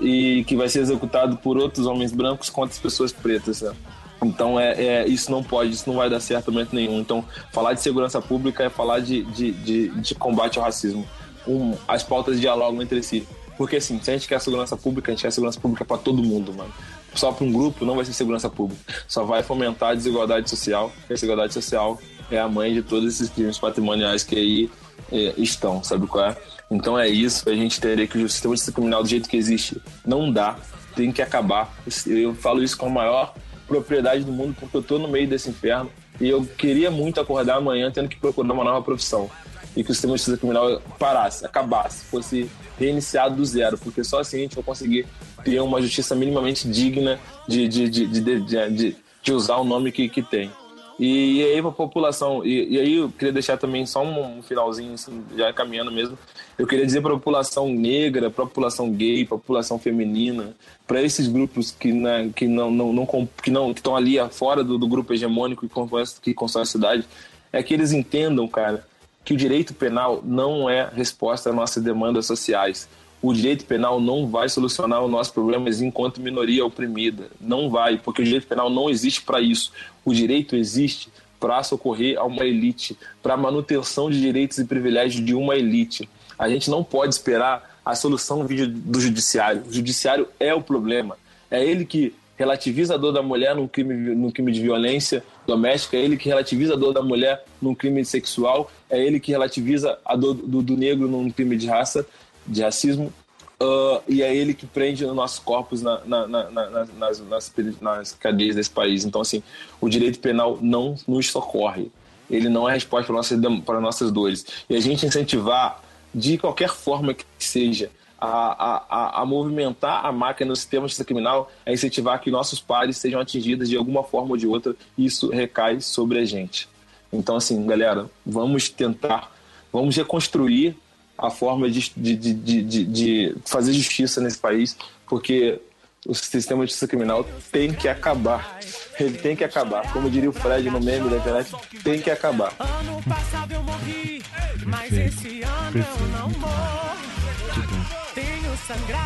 e que vai ser executado por outros homens brancos contra as pessoas pretas, né? Então, é, é, isso não pode, isso não vai dar certo em momento nenhum. Então, falar de segurança pública é falar de, de, de, de combate ao racismo. Um, as pautas dialogam entre si. Porque, assim, se a gente quer segurança pública, a gente quer segurança pública para todo mundo, mano. Só para um grupo não vai ser segurança pública. Só vai fomentar a desigualdade social. A desigualdade social é a mãe de todos esses crimes patrimoniais que aí é, estão, sabe qual é? Então é isso, a gente teria que o sistema criminal do jeito que existe não dá, tem que acabar. Eu falo isso com a maior propriedade do mundo porque eu tô no meio desse inferno e eu queria muito acordar amanhã tendo que procurar uma nova profissão e que o sistema de justiça criminal parasse, acabasse, fosse reiniciado do zero, porque só assim a gente vai conseguir ter uma justiça minimamente digna de, de, de, de, usar o nome que, que tem. E, aí a população, e, aí eu queria deixar também só um finalzinho, assim, já caminhando mesmo, eu queria dizer para a população negra, para a população gay, para a população feminina, para esses grupos que, né, que não, não, não, que não que estão ali fora do, do grupo hegemônico que constrói, que constrói a cidade, é que eles entendam, cara, que o direito penal não é resposta às nossas demandas sociais o direito penal não vai solucionar os nossos problemas enquanto minoria oprimida. Não vai, porque o direito penal não existe para isso. O direito existe para socorrer a uma elite, para manutenção de direitos e privilégios de uma elite. A gente não pode esperar a solução do judiciário. O judiciário é o problema. É ele que relativiza a dor da mulher num crime, num crime de violência doméstica, é ele que relativiza a dor da mulher num crime sexual, é ele que relativiza a dor do, do negro num crime de raça de racismo, uh, e é ele que prende os nossos corpos na, na, na, nas, nas, nas cadeias desse país. Então, assim, o direito penal não nos socorre. Ele não é resposta para nossas, para nossas dores. E a gente incentivar, de qualquer forma que seja, a, a, a, movimentar a máquina no sistema de criminal é incentivar que nossos pares sejam atingidos de alguma forma ou de outra. Isso recai sobre a gente. Então, assim, galera, vamos tentar, vamos reconstruir a forma de, de, de, de, fazer justiça nesse país, porque o sistema de justiça criminal tem que acabar. Ele tem que acabar. Como diria o Fred no meme da internet, tem que acabar. Ano passado eu morri, mas esse ano eu não morro.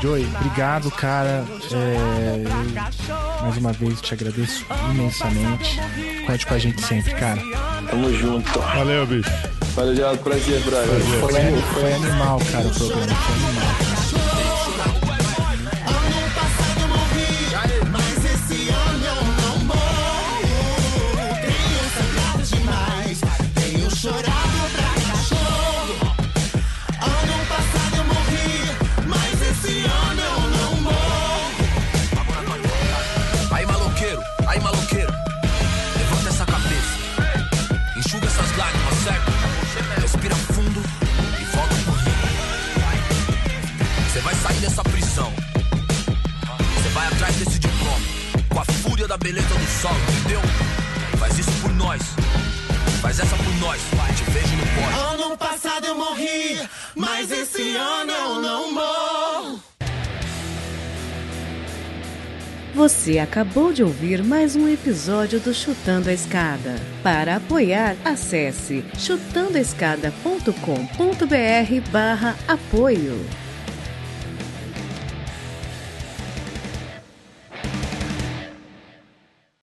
Joey, obrigado, cara. É, mais uma vez te agradeço imensamente. Conte com a gente sempre, cara. Tamo junto. Valeu, bicho. Valeu, Geraldo. Prazer, brother. Foi, foi animal, cara, o programa. Foi animal. Dia da beleza do sol, entendeu? Faz isso por nós. Faz essa por nós, te vejo no pódio. Ano passado eu morri, mas esse ano eu não morro. Você acabou de ouvir mais um episódio do Chutando a Escada. Para apoiar, acesse chutandoaescada.com.br barra apoio.